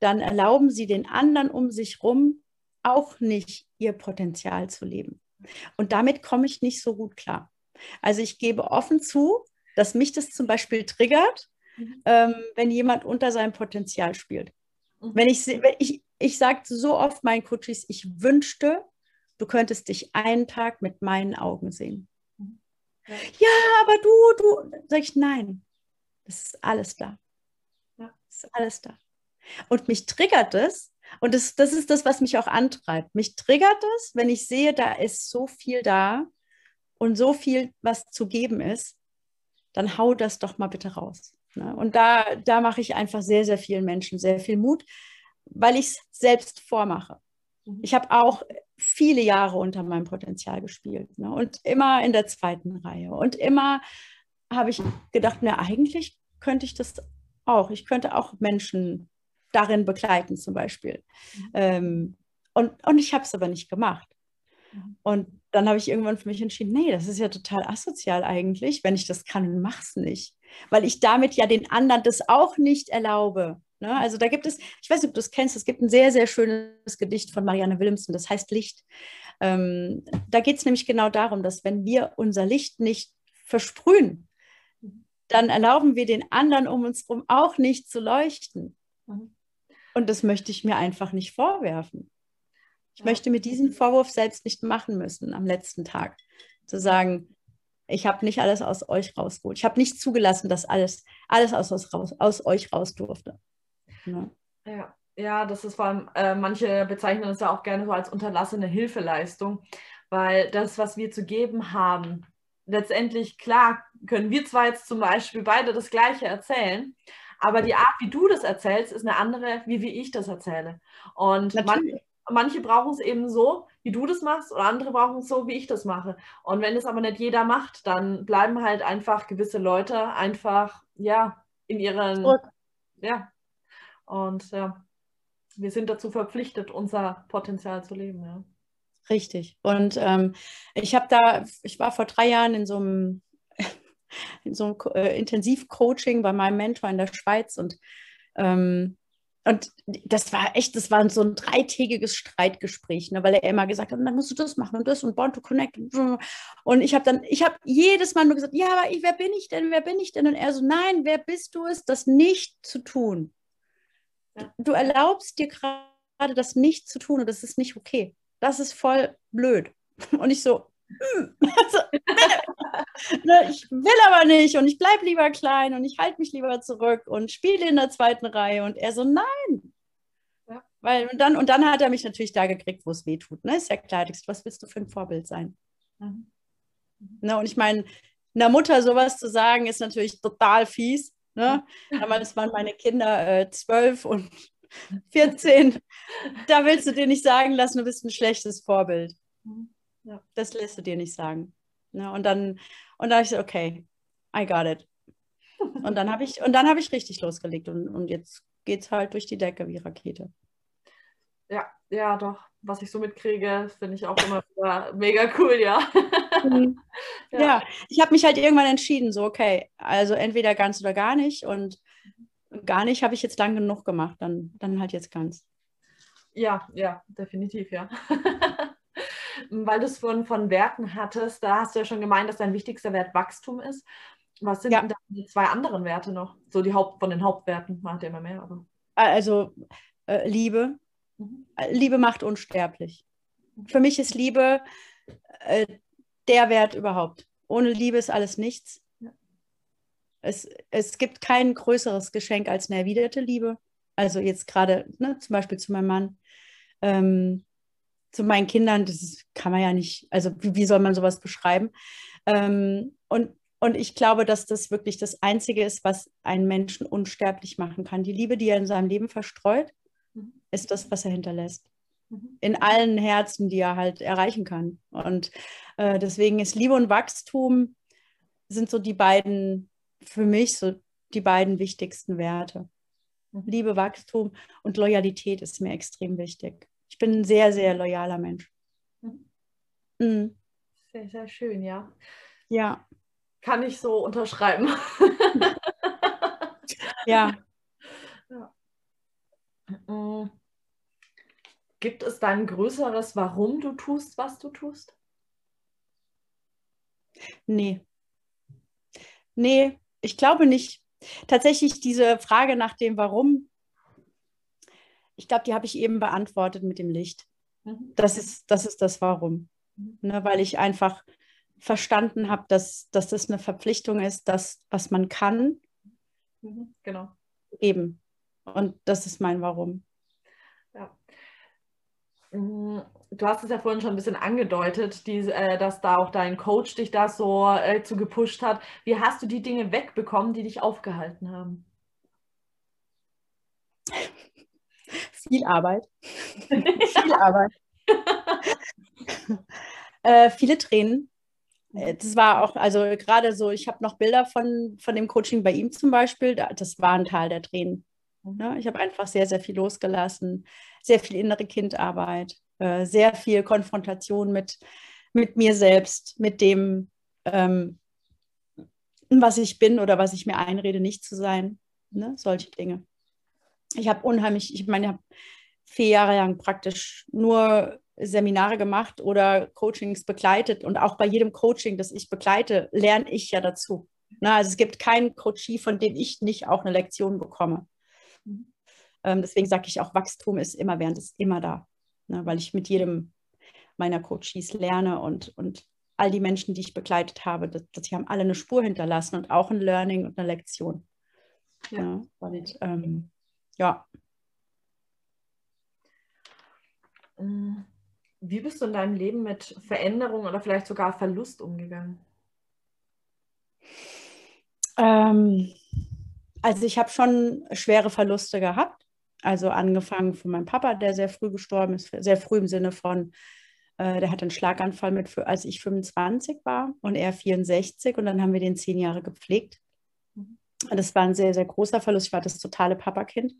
dann erlauben sie den anderen um sich herum auch nicht ihr Potenzial zu leben. Und damit komme ich nicht so gut klar. Also ich gebe offen zu, dass mich das zum Beispiel triggert, mhm. ähm, wenn jemand unter seinem Potenzial spielt. Mhm. Wenn ich, wenn ich, ich sage so oft meinen Coaches, ich wünschte, du könntest dich einen Tag mit meinen Augen sehen. Mhm. Ja, ja aber du, du, sag ich, nein, das ist alles da. Ja. Das ist alles da. Und mich triggert es, und das, das ist das, was mich auch antreibt. Mich triggert es, wenn ich sehe, da ist so viel da und so viel, was zu geben ist, dann hau das doch mal bitte raus. Ne? Und da, da mache ich einfach sehr, sehr vielen Menschen sehr viel Mut, weil ich es selbst vormache. Mhm. Ich habe auch viele Jahre unter meinem Potenzial gespielt ne? und immer in der zweiten Reihe. Und immer habe ich gedacht, na, eigentlich könnte ich das auch. Ich könnte auch Menschen darin begleiten zum Beispiel. Mhm. Ähm, und, und ich habe es aber nicht gemacht. Mhm. Und dann habe ich irgendwann für mich entschieden, nee, das ist ja total asozial eigentlich. Wenn ich das kann, mach es nicht. Weil ich damit ja den anderen das auch nicht erlaube. Ne? Also da gibt es, ich weiß nicht, ob du es kennst, es gibt ein sehr, sehr schönes Gedicht von Marianne Williamson, das heißt Licht. Ähm, da geht es nämlich genau darum, dass wenn wir unser Licht nicht versprühen, mhm. dann erlauben wir den anderen um uns herum auch nicht zu leuchten. Mhm. Und das möchte ich mir einfach nicht vorwerfen. Ich ja. möchte mir diesen Vorwurf selbst nicht machen müssen am letzten Tag. Zu sagen, ich habe nicht alles aus euch rausgeholt. Ich habe nicht zugelassen, dass alles, alles aus, aus, aus euch raus durfte. Ja. ja. ja das ist vor allem, äh, manche bezeichnen es ja auch gerne so als unterlassene Hilfeleistung, weil das, was wir zu geben haben, letztendlich, klar, können wir zwar jetzt zum Beispiel beide das Gleiche erzählen, aber die Art, wie du das erzählst, ist eine andere, wie, wie ich das erzähle. Und manche, manche brauchen es eben so, wie du das machst, oder andere brauchen es so, wie ich das mache. Und wenn es aber nicht jeder macht, dann bleiben halt einfach gewisse Leute einfach, ja, in ihren. Zurück. Ja. Und ja, wir sind dazu verpflichtet, unser Potenzial zu leben, ja. Richtig. Und ähm, ich habe da, ich war vor drei Jahren in so einem in [laughs] so einem äh, Intensivcoaching bei meinem Mentor in der Schweiz und ähm, und das war echt, das war so ein dreitägiges Streitgespräch, ne, weil er immer gesagt hat, dann musst du das machen und das und Born to Connect. Und ich habe dann, ich habe jedes Mal nur gesagt, ja, aber ich, wer bin ich denn, wer bin ich denn? Und er so, nein, wer bist du es, das nicht zu tun? Du erlaubst dir gerade das nicht zu tun und das ist nicht okay. Das ist voll blöd. Und ich so. Also, ne, ich will aber nicht und ich bleibe lieber klein und ich halte mich lieber zurück und spiele in der zweiten Reihe. Und er so, nein. Ja. Weil, und, dann, und dann hat er mich natürlich da gekriegt, wo es weh tut. Ne? Ist ja klar, was willst du für ein Vorbild sein? Mhm. Ne, und ich meine, einer Mutter sowas zu sagen, ist natürlich total fies. Ne? Damals waren meine Kinder äh, zwölf und 14. Da willst du dir nicht sagen lassen, du bist ein schlechtes Vorbild. Mhm. Ja. Das lässt du dir nicht sagen. Ne? Und dann, und da ich so, okay, I got it. Und dann habe ich, und dann habe ich richtig losgelegt und, und jetzt geht es halt durch die Decke wie Rakete. Ja, ja, doch. Was ich so mitkriege, finde ich auch immer mega cool, ja. Mhm. [laughs] ja. ja. ich habe mich halt irgendwann entschieden, so, okay, also entweder ganz oder gar nicht. Und gar nicht habe ich jetzt lang genug gemacht, dann, dann halt jetzt ganz. Ja, ja, definitiv, ja. [laughs] Weil du es von, von Werten hattest, da hast du ja schon gemeint, dass dein wichtigster Wert Wachstum ist. Was sind ja. denn die zwei anderen Werte noch? So die Haupt, von den Hauptwerten, man hat ja immer mehr, aber. Also äh, Liebe. Mhm. Äh, Liebe macht unsterblich. Für mich ist Liebe äh, der Wert überhaupt. Ohne Liebe ist alles nichts. Ja. Es, es gibt kein größeres Geschenk als eine erwiderte Liebe. Also jetzt gerade ne, zum Beispiel zu meinem Mann. Ähm, zu meinen Kindern, das kann man ja nicht, also wie, wie soll man sowas beschreiben? Ähm, und und ich glaube, dass das wirklich das Einzige ist, was einen Menschen unsterblich machen kann. Die Liebe, die er in seinem Leben verstreut, mhm. ist das, was er hinterlässt. Mhm. In allen Herzen, die er halt erreichen kann. Und äh, deswegen ist Liebe und Wachstum sind so die beiden, für mich so die beiden wichtigsten Werte. Mhm. Liebe, Wachstum und Loyalität ist mir extrem wichtig. Ich bin ein sehr, sehr loyaler Mensch. Mhm. Mhm. Sehr, sehr schön, ja. Ja. Kann ich so unterschreiben. [laughs] ja. ja. Mm. Gibt es da ein größeres Warum du tust, was du tust? Nee. Nee, ich glaube nicht. Tatsächlich diese Frage nach dem Warum, ich glaube, die habe ich eben beantwortet mit dem Licht. Mhm. Das, ist, das ist das Warum. Mhm. Ne, weil ich einfach verstanden habe, dass, dass das eine Verpflichtung ist, das, was man kann, mhm, genau. eben. Und das ist mein Warum. Ja. Du hast es ja vorhin schon ein bisschen angedeutet, die, äh, dass da auch dein Coach dich da so äh, zu gepusht hat. Wie hast du die Dinge wegbekommen, die dich aufgehalten haben? Viel Arbeit. [laughs] Viel Arbeit. [laughs] äh, viele Tränen. Äh, das war auch, also gerade so, ich habe noch Bilder von, von dem Coaching bei ihm zum Beispiel, das war ein Teil der Tränen. Ja, ich habe einfach sehr, sehr viel losgelassen, sehr viel innere Kindarbeit, äh, sehr viel Konfrontation mit, mit mir selbst, mit dem, ähm, was ich bin oder was ich mir einrede, nicht zu sein. Ne? Solche Dinge. Ich habe unheimlich, ich meine, ich habe vier Jahre lang praktisch nur Seminare gemacht oder Coachings begleitet. Und auch bei jedem Coaching, das ich begleite, lerne ich ja dazu. Na, also es gibt keinen Coachie, von dem ich nicht auch eine Lektion bekomme. Ähm, deswegen sage ich auch, Wachstum ist immer während, ist immer da. Ne, weil ich mit jedem meiner Coaches lerne und, und all die Menschen, die ich begleitet habe, das, das, die haben alle eine Spur hinterlassen und auch ein Learning und eine Lektion. Ja, ja und ähm, ja. Mm. Wie bist du in deinem Leben mit Veränderung oder vielleicht sogar Verlust umgegangen? Ähm, also ich habe schon schwere Verluste gehabt. Also angefangen von meinem Papa, der sehr früh gestorben ist, sehr früh im Sinne von, äh, der hatte einen Schlaganfall mit, als ich 25 war und er 64 und dann haben wir den zehn Jahre gepflegt. Das war ein sehr, sehr großer Verlust. Ich war das totale Papakind.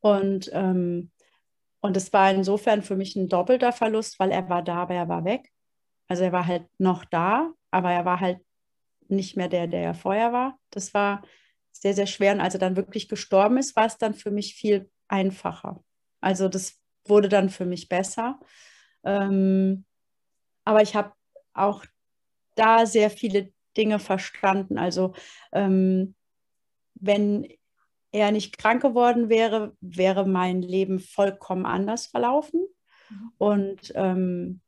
Und ähm, und es war insofern für mich ein doppelter Verlust, weil er war da, aber er war weg. Also er war halt noch da, aber er war halt nicht mehr der, der er vorher war. Das war sehr, sehr schwer. Und als er dann wirklich gestorben ist, war es dann für mich viel einfacher. Also das wurde dann für mich besser. Ähm, aber ich habe auch da sehr viele Dinge verstanden. Also ähm, wenn er nicht krank geworden wäre, wäre mein Leben vollkommen anders verlaufen. Mhm. Und ähm,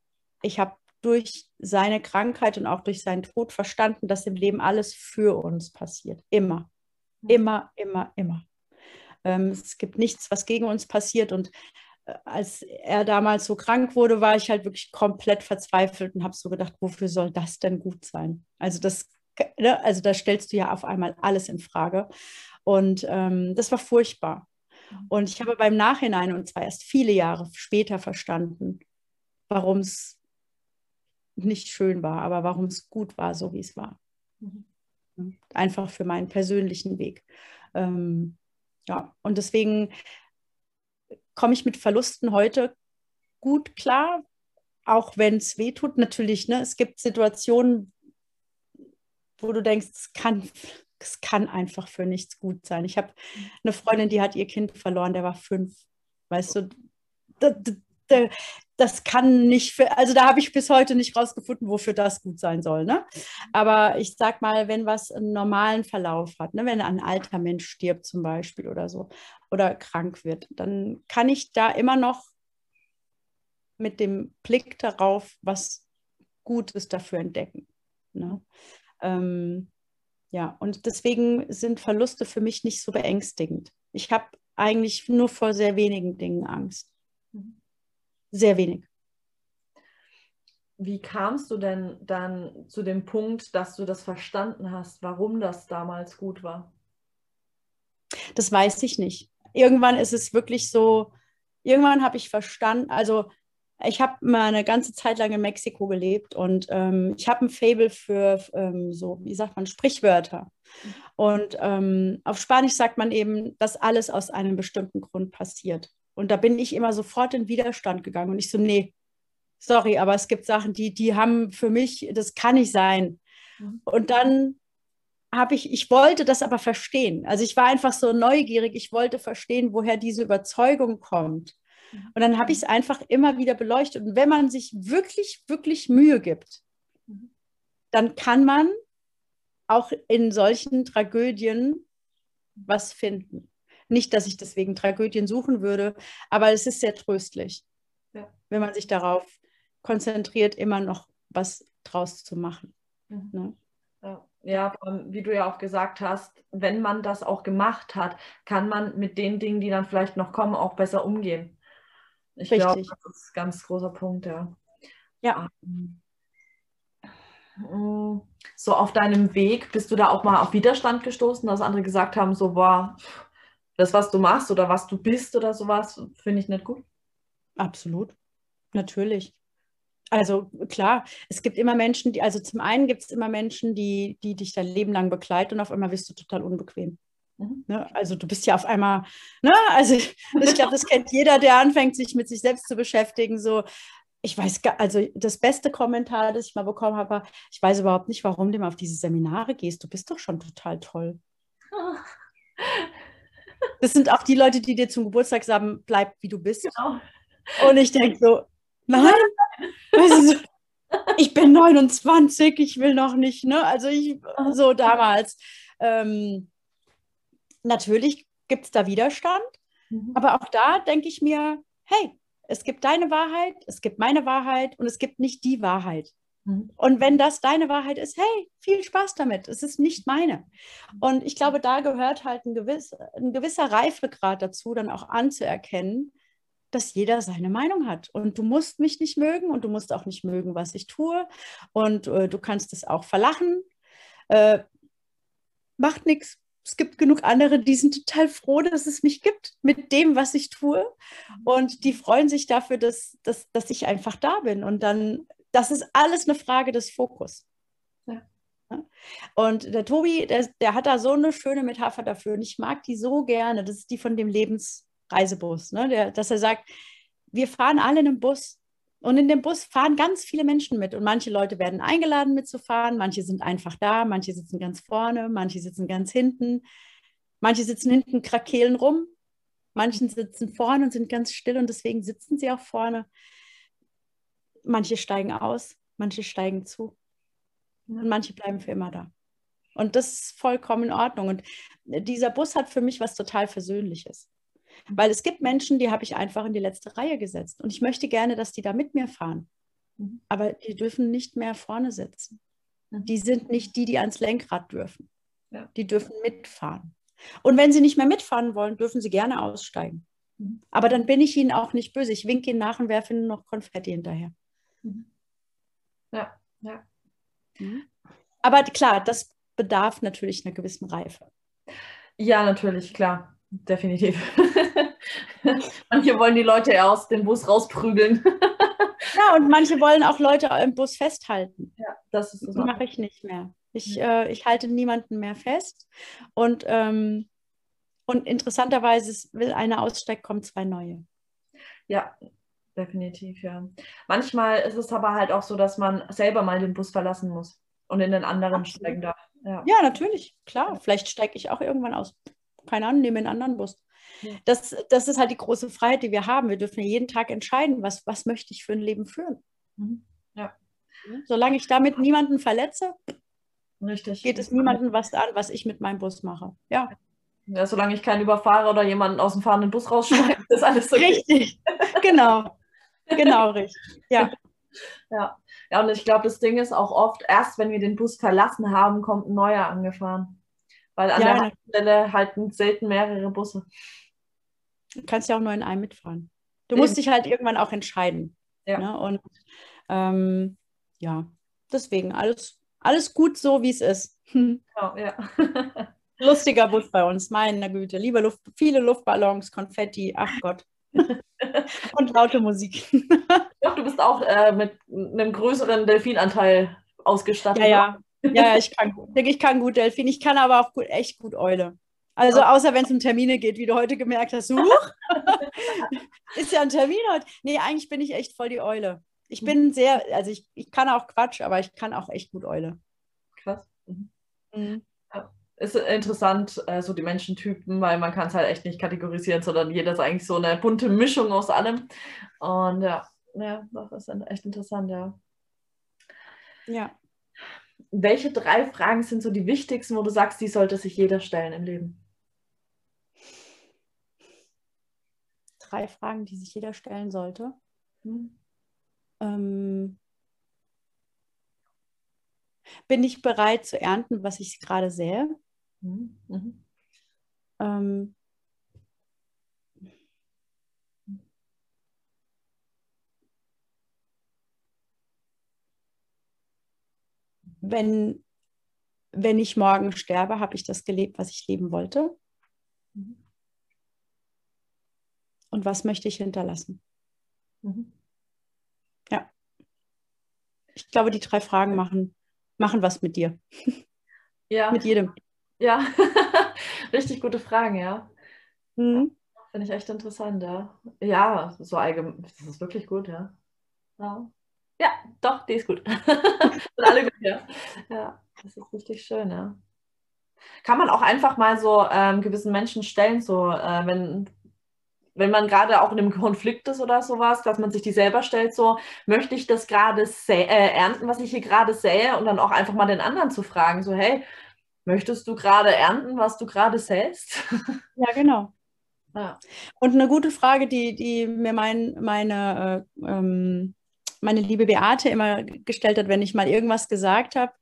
ich habe durch seine Krankheit und auch durch seinen Tod verstanden, dass im Leben alles für uns passiert. Immer. Immer, immer, immer. Ähm, es gibt nichts, was gegen uns passiert. Und äh, als er damals so krank wurde, war ich halt wirklich komplett verzweifelt und habe so gedacht, wofür soll das denn gut sein? Also das, ne, also da stellst du ja auf einmal alles in Frage. Und ähm, das war furchtbar. Mhm. Und ich habe beim Nachhinein, und zwar erst viele Jahre später, verstanden, warum es nicht schön war, aber warum es gut war, so wie es war. Mhm. Einfach für meinen persönlichen Weg. Ähm, ja, und deswegen komme ich mit Verlusten heute gut klar, auch wenn es weh tut. Natürlich, ne, es gibt Situationen, wo du denkst, es kann, es kann einfach für nichts gut sein. Ich habe eine Freundin, die hat ihr Kind verloren, der war fünf. Weißt du, das kann nicht, für, also da habe ich bis heute nicht rausgefunden, wofür das gut sein soll. Ne? Aber ich sag mal, wenn was einen normalen Verlauf hat, ne, wenn ein alter Mensch stirbt zum Beispiel oder so oder krank wird, dann kann ich da immer noch mit dem Blick darauf, was gut ist, dafür entdecken. Ne? Ähm, ja, und deswegen sind Verluste für mich nicht so beängstigend. Ich habe eigentlich nur vor sehr wenigen Dingen Angst. Mhm. Sehr wenig. Wie kamst du denn dann zu dem Punkt, dass du das verstanden hast, warum das damals gut war? Das weiß ich nicht. Irgendwann ist es wirklich so, irgendwann habe ich verstanden, also ich habe mal eine ganze Zeit lang in Mexiko gelebt und ähm, ich habe ein Fable für ähm, so, wie sagt man, Sprichwörter. Und ähm, auf Spanisch sagt man eben, dass alles aus einem bestimmten Grund passiert. Und da bin ich immer sofort in Widerstand gegangen und ich so, nee, sorry, aber es gibt Sachen, die, die haben für mich, das kann nicht sein. Mhm. Und dann habe ich, ich wollte das aber verstehen. Also ich war einfach so neugierig, ich wollte verstehen, woher diese Überzeugung kommt. Mhm. Und dann habe ich es einfach immer wieder beleuchtet. Und wenn man sich wirklich, wirklich Mühe gibt, mhm. dann kann man auch in solchen Tragödien was finden. Nicht, dass ich deswegen Tragödien suchen würde, aber es ist sehr tröstlich, ja. wenn man sich darauf konzentriert, immer noch was draus zu machen. Mhm. Ne? Ja. Ja, wie du ja auch gesagt hast, wenn man das auch gemacht hat, kann man mit den Dingen, die dann vielleicht noch kommen, auch besser umgehen. Ich glaube, das ist ein ganz großer Punkt, ja. Ja. Ähm, so auf deinem Weg, bist du da auch mal auf Widerstand gestoßen, dass andere gesagt haben, so, boah, das, was du machst oder was du bist oder sowas, finde ich nicht gut? Absolut, natürlich. Also klar, es gibt immer Menschen, die, also zum einen gibt es immer Menschen, die, die dich dein Leben lang begleiten und auf einmal wirst du total unbequem. Mhm. Ne? Also du bist ja auf einmal, ne? also [laughs] ich, ich glaube, das kennt jeder, der anfängt, sich mit sich selbst zu beschäftigen. So, ich weiß gar, also das beste Kommentar, das ich mal bekommen habe, war, ich weiß überhaupt nicht, warum du mal auf diese Seminare gehst. Du bist doch schon total toll. [laughs] Das sind auch die Leute, die dir zum Geburtstag sagen, bleib wie du bist. Genau. Und ich denke so, nein, weißt du, ich bin 29, ich will noch nicht, ne? Also ich, so damals. Ähm, natürlich gibt es da Widerstand, mhm. aber auch da denke ich mir, hey, es gibt deine Wahrheit, es gibt meine Wahrheit und es gibt nicht die Wahrheit. Mhm. Und wenn das deine Wahrheit ist, hey, viel Spaß damit. Es ist nicht meine. Und ich glaube, da gehört halt ein, gewiss, ein gewisser Reifegrad dazu, dann auch anzuerkennen, dass jeder seine Meinung hat. Und du musst mich nicht mögen und du musst auch nicht mögen, was ich tue. Und äh, du kannst es auch verlachen. Äh, macht nichts. Es gibt genug andere, die sind total froh, dass es mich gibt mit dem, was ich tue. Und die freuen sich dafür, dass, dass, dass ich einfach da bin. Und dann das ist alles eine Frage des Fokus. Ja. Und der Tobi, der, der, hat da so eine schöne Metapher dafür und ich mag die so gerne. Das ist die von dem Lebensreisebus, ne? der, dass er sagt, wir fahren alle in einem Bus und in dem Bus fahren ganz viele Menschen mit. Und manche Leute werden eingeladen mitzufahren, manche sind einfach da, manche sitzen ganz vorne, manche sitzen ganz hinten, manche sitzen hinten, krakehlen rum, manche sitzen vorne und sind ganz still und deswegen sitzen sie auch vorne. Manche steigen aus, manche steigen zu. Und manche bleiben für immer da. Und das ist vollkommen in Ordnung. Und dieser Bus hat für mich was total Versöhnliches. Weil es gibt Menschen, die habe ich einfach in die letzte Reihe gesetzt. Und ich möchte gerne, dass die da mit mir fahren. Mhm. Aber die dürfen nicht mehr vorne sitzen. Mhm. Die sind nicht die, die ans Lenkrad dürfen. Ja. Die dürfen mitfahren. Und wenn sie nicht mehr mitfahren wollen, dürfen sie gerne aussteigen. Mhm. Aber dann bin ich ihnen auch nicht böse. Ich winke ihnen nach und werfe ihnen noch Konfetti hinterher. Ja, ja. Aber klar, das bedarf natürlich einer gewissen Reife. Ja, natürlich, klar. Definitiv. [laughs] Manche wollen die Leute eher aus dem Bus rausprügeln. ja, [laughs] Ja, und manche wollen auch Leute im Bus festhalten. Ja, das ist das mache ich nicht mehr. Ich, ja. äh, ich halte niemanden mehr fest. Und, ähm, und interessanterweise will einer aussteigen, kommen zwei neue. Ja, definitiv, ja. Manchmal ist es aber halt auch so, dass man selber mal den Bus verlassen muss und in den anderen Absolut. steigen darf. Ja. ja, natürlich, klar. Vielleicht steige ich auch irgendwann aus. Keine Ahnung, nehme einen anderen Bus. Das, das ist halt die große Freiheit, die wir haben. Wir dürfen jeden Tag entscheiden, was, was möchte ich für ein Leben führen. Mhm. Ja. Solange ich damit niemanden verletze, Richtig. geht es niemandem was an, was ich mit meinem Bus mache. Ja. Ja, solange ich keinen überfahre oder jemanden aus dem fahrenden Bus rausschneide, [laughs] ist alles okay. Richtig, genau. Genau, richtig. Ja. Ja. ja, und ich glaube, das Ding ist auch oft, erst wenn wir den Bus verlassen haben, kommt ein neuer angefahren. Weil an ja, der Stelle halten selten mehrere Busse. Du kannst ja auch nur in einem mitfahren. Du musst dich halt irgendwann auch entscheiden. Ja. Ne? Und ähm, ja, deswegen alles, alles gut so, wie es ist. Genau, [laughs] ja. [laughs] Lustiger Bus bei uns, meine Güte. Liebe Luft, viele Luftballons, Konfetti, ach Gott. [laughs] Und laute Musik. Doch, du bist auch äh, mit einem größeren Delfinanteil ausgestattet. Ja, ja. Ja, ich kann, ich kann gut Delfin. Ich kann aber auch gut, echt gut Eule. Also außer wenn es um Termine geht, wie du heute gemerkt hast. Huch, [laughs] ist ja ein Termin heute. Nee, eigentlich bin ich echt voll die Eule. Ich bin sehr, also ich, ich kann auch Quatsch, aber ich kann auch echt gut Eule. Krass. Mhm. Mhm ist interessant, äh, so die Menschentypen, weil man kann es halt echt nicht kategorisieren, sondern jeder ist eigentlich so eine bunte Mischung aus allem. Und ja, ja, das ist echt interessant, ja. Ja. Welche drei Fragen sind so die wichtigsten, wo du sagst, die sollte sich jeder stellen im Leben? Drei Fragen, die sich jeder stellen sollte. Hm. Ähm, bin ich bereit zu ernten, was ich gerade sehe? Mhm. Mhm. Ähm, wenn, wenn ich morgen sterbe, habe ich das gelebt, was ich leben wollte? Mhm. Und was möchte ich hinterlassen? Mhm. Ja. Ich glaube, die drei Fragen machen, machen was mit dir. Ja. mit jedem. Ja, [laughs] richtig gute Fragen, ja. Mhm. Finde ich echt interessant, ja. Ja, so allgemein, das ist wirklich gut, ja. Ja, ja doch, die ist gut. [laughs] Sind alle gut, ja. Ja, das ist richtig schön, ja. Kann man auch einfach mal so ähm, gewissen Menschen stellen, so äh, wenn, wenn man gerade auch in einem Konflikt ist oder sowas, dass man sich die selber stellt, so möchte ich das gerade äh, ernten, was ich hier gerade sähe und dann auch einfach mal den anderen zu fragen, so hey, möchtest du gerade ernten, was du gerade säst? [laughs] Ja, genau. Ja. Und eine gute Frage, die, die mir mein, meine, äh, ähm, meine liebe Beate immer gestellt hat, wenn ich mal irgendwas gesagt habe,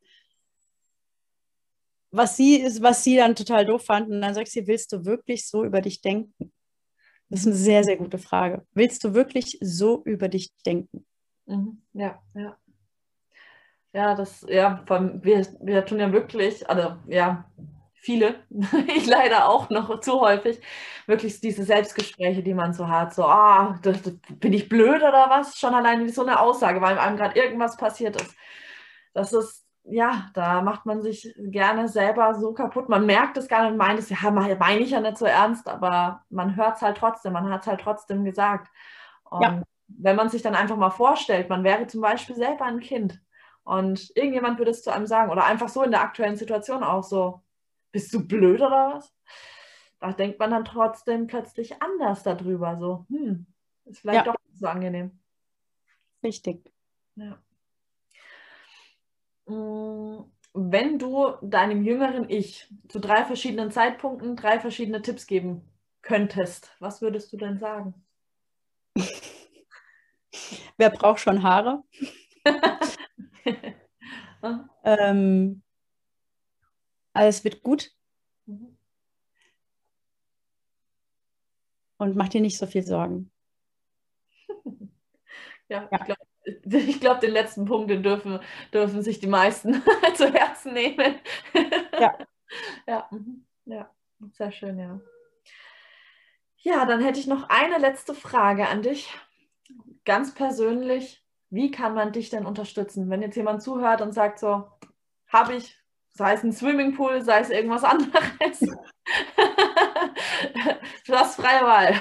was sie, was sie dann total doof fanden, dann sagt sie, willst du wirklich so über dich denken? Das ist eine sehr, sehr gute Frage. Willst du wirklich so über dich denken? Mhm. Ja, ja. Ja, das, ja, wir, wir tun ja wirklich, also ja, viele, [laughs] ich leider auch noch zu häufig, wirklich diese Selbstgespräche, die man so hat, so, ah, das, bin ich blöd oder was? Schon alleine so eine Aussage, weil einem gerade irgendwas passiert ist. Das ist, ja, da macht man sich gerne selber so kaputt. Man merkt es gar nicht, meint es, ja, meine ich ja nicht so ernst, aber man hört es halt trotzdem, man hat es halt trotzdem gesagt. Und ja. wenn man sich dann einfach mal vorstellt, man wäre zum Beispiel selber ein Kind und irgendjemand würde es zu einem sagen oder einfach so in der aktuellen Situation auch so, bist du blöd oder was? Da denkt man dann trotzdem plötzlich anders darüber. So, hm, ist vielleicht ja. doch nicht so angenehm. Richtig. Ja. Mm, wenn du deinem jüngeren Ich zu drei verschiedenen Zeitpunkten drei verschiedene Tipps geben könntest, was würdest du denn sagen? [laughs] Wer braucht schon Haare? [laughs] ähm, alles wird gut. Mhm. Und mach dir nicht so viel Sorgen. [laughs] Ja, ja. ich glaube, [laughs] ich glaube, den letzten Punkt, den dürfen, dürfen sich die meisten [laughs] zu Herzen nehmen. [laughs] ja. Ja. Mhm. ja, sehr schön, ja. Ja, dann hätte ich noch eine letzte Frage an dich. Ganz persönlich, wie kann man dich denn unterstützen? Wenn jetzt jemand zuhört und sagt so, habe ich, sei es ein Swimmingpool, sei es irgendwas anderes. du hast freie Wahl.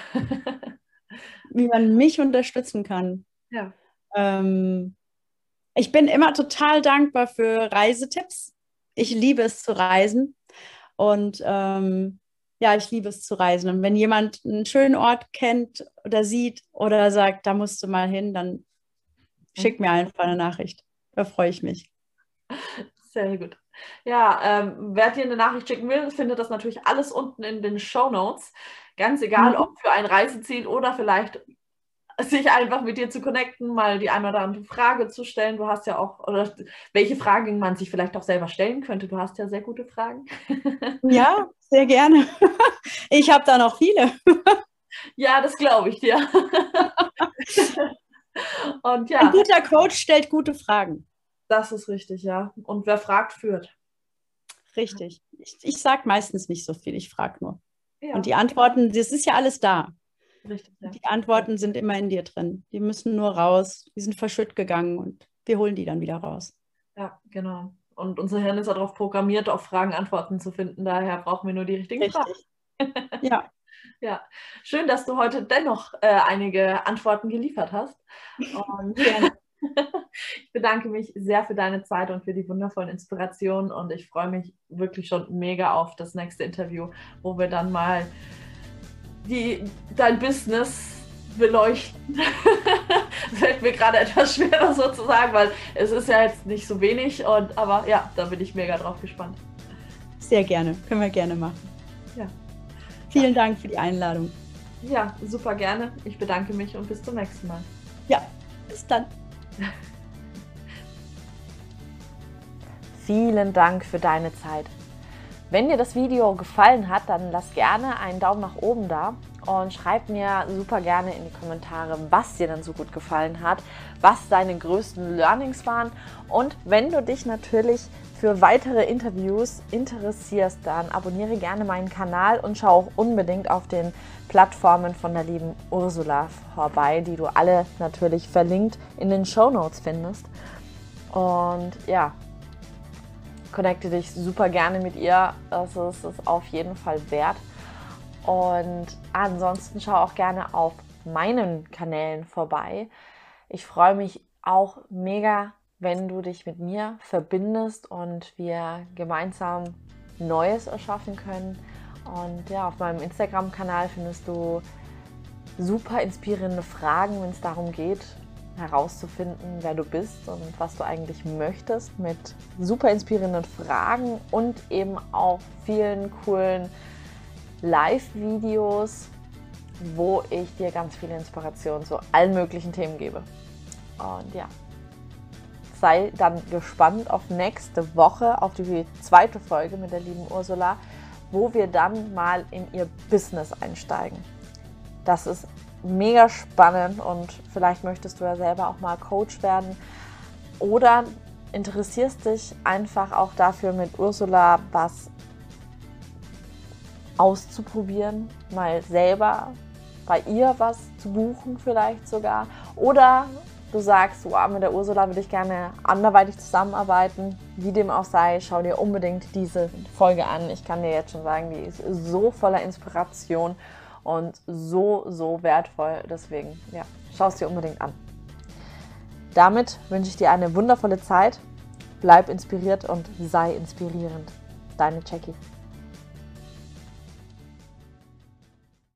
wie man mich unterstützen kann. Ja. Ähm, ich bin immer total dankbar für Reisetipps. Ich liebe es zu reisen. Und ähm, ja, ich liebe es zu reisen. Und wenn jemand einen schönen Ort kennt oder sieht oder sagt, da musst du mal hin, dann schick mir einfach eine Nachricht. Da freue ich mich. Sehr gut. Ja, ähm, wer dir eine Nachricht schicken will, findet das natürlich alles unten in den Show Notes. Ganz egal, mhm. ob für ein Reiseziel oder vielleicht sich einfach mit dir zu connecten, mal die eine oder andere Frage zu stellen. Du hast ja auch, oder welche Fragen man sich vielleicht auch selber stellen könnte. Du hast ja sehr gute Fragen. [laughs] Ja, sehr gerne. [laughs] Ich habe da noch viele. Ja, das glaube ich dir. [laughs] Und ja. Ein guter Coach stellt gute Fragen. Das ist richtig, ja. Und wer fragt, führt. Richtig. Ich, ich sage meistens nicht so viel, ich frage nur. Ja. Und die Antworten, das ist ja alles da. Richtig, ja. Die Antworten sind immer in dir drin. Die müssen nur raus. Die sind verschütt gegangen und wir holen die dann wieder raus. Ja, genau. Und unser Hirn ist darauf programmiert, auf Fragen Antworten zu finden. Daher brauchen wir nur die richtigen Richtig. Fragen. ja. [laughs] Ja, schön, dass du heute dennoch äh, einige Antworten geliefert hast. Und [laughs] ich bedanke mich sehr für deine Zeit und für die wundervollen Inspirationen und ich freue mich wirklich schon mega auf das nächste Interview, wo wir dann mal die, dein Business beleuchten. das [laughs] fällt mir gerade etwas schwerer sozusagen, weil es ist ja jetzt nicht so wenig. Und, aber ja, da bin ich mega drauf gespannt. Sehr gerne, können wir gerne machen. Ja. Vielen ja. Dank für die Einladung. Ja, super gerne. Ich bedanke mich und bis zum nächsten Mal. Ja, bis dann. [laughs] Vielen Dank für deine Zeit. Wenn dir das Video gefallen hat, dann lass gerne einen Daumen nach oben da und schreib mir super gerne in die Kommentare, was dir dann so gut gefallen hat, was deine größten Learnings waren und wenn du dich natürlich für weitere Interviews interessierst, dann abonniere gerne meinen Kanal und schau auch unbedingt auf den Plattformen von der lieben Ursula vorbei, die du alle natürlich verlinkt in den Show Notes findest. Und ja, connecte dich super gerne mit ihr. Das ist es auf jeden Fall wert. Und ansonsten schau auch gerne auf meinen Kanälen vorbei. Ich freue mich auch mega, wenn du dich mit mir verbindest und wir gemeinsam Neues erschaffen können. Und ja, auf meinem Instagram-Kanal findest du super inspirierende Fragen, wenn es darum geht, herauszufinden, wer du bist und was du eigentlich möchtest, mit super inspirierenden Fragen und eben auch vielen coolen Live-Videos, wo ich dir ganz viele Inspirationen zu allen möglichen Themen gebe. Und ja, sei dann gespannt auf nächste Woche, auf die zweite Folge mit der lieben Ursula, wo wir dann mal in ihr Business einsteigen. Das ist mega spannend und vielleicht möchtest du ja selber auch mal Coach werden. Oder interessierst dich einfach auch dafür mit Ursula was auszuprobieren, mal selber bei ihr was zu buchen vielleicht sogar? Oder du sagst, wow, mit der Ursula würde ich gerne anderweitig zusammenarbeiten, wie dem auch sei, schau dir unbedingt diese Folge an. Ich kann dir jetzt schon sagen, die ist so voller Inspiration und so, so wertvoll. Deswegen, ja, schau es dir unbedingt an. Damit wünsche ich dir eine wundervolle Zeit. Bleib inspiriert und sei inspirierend. Deine Jackie.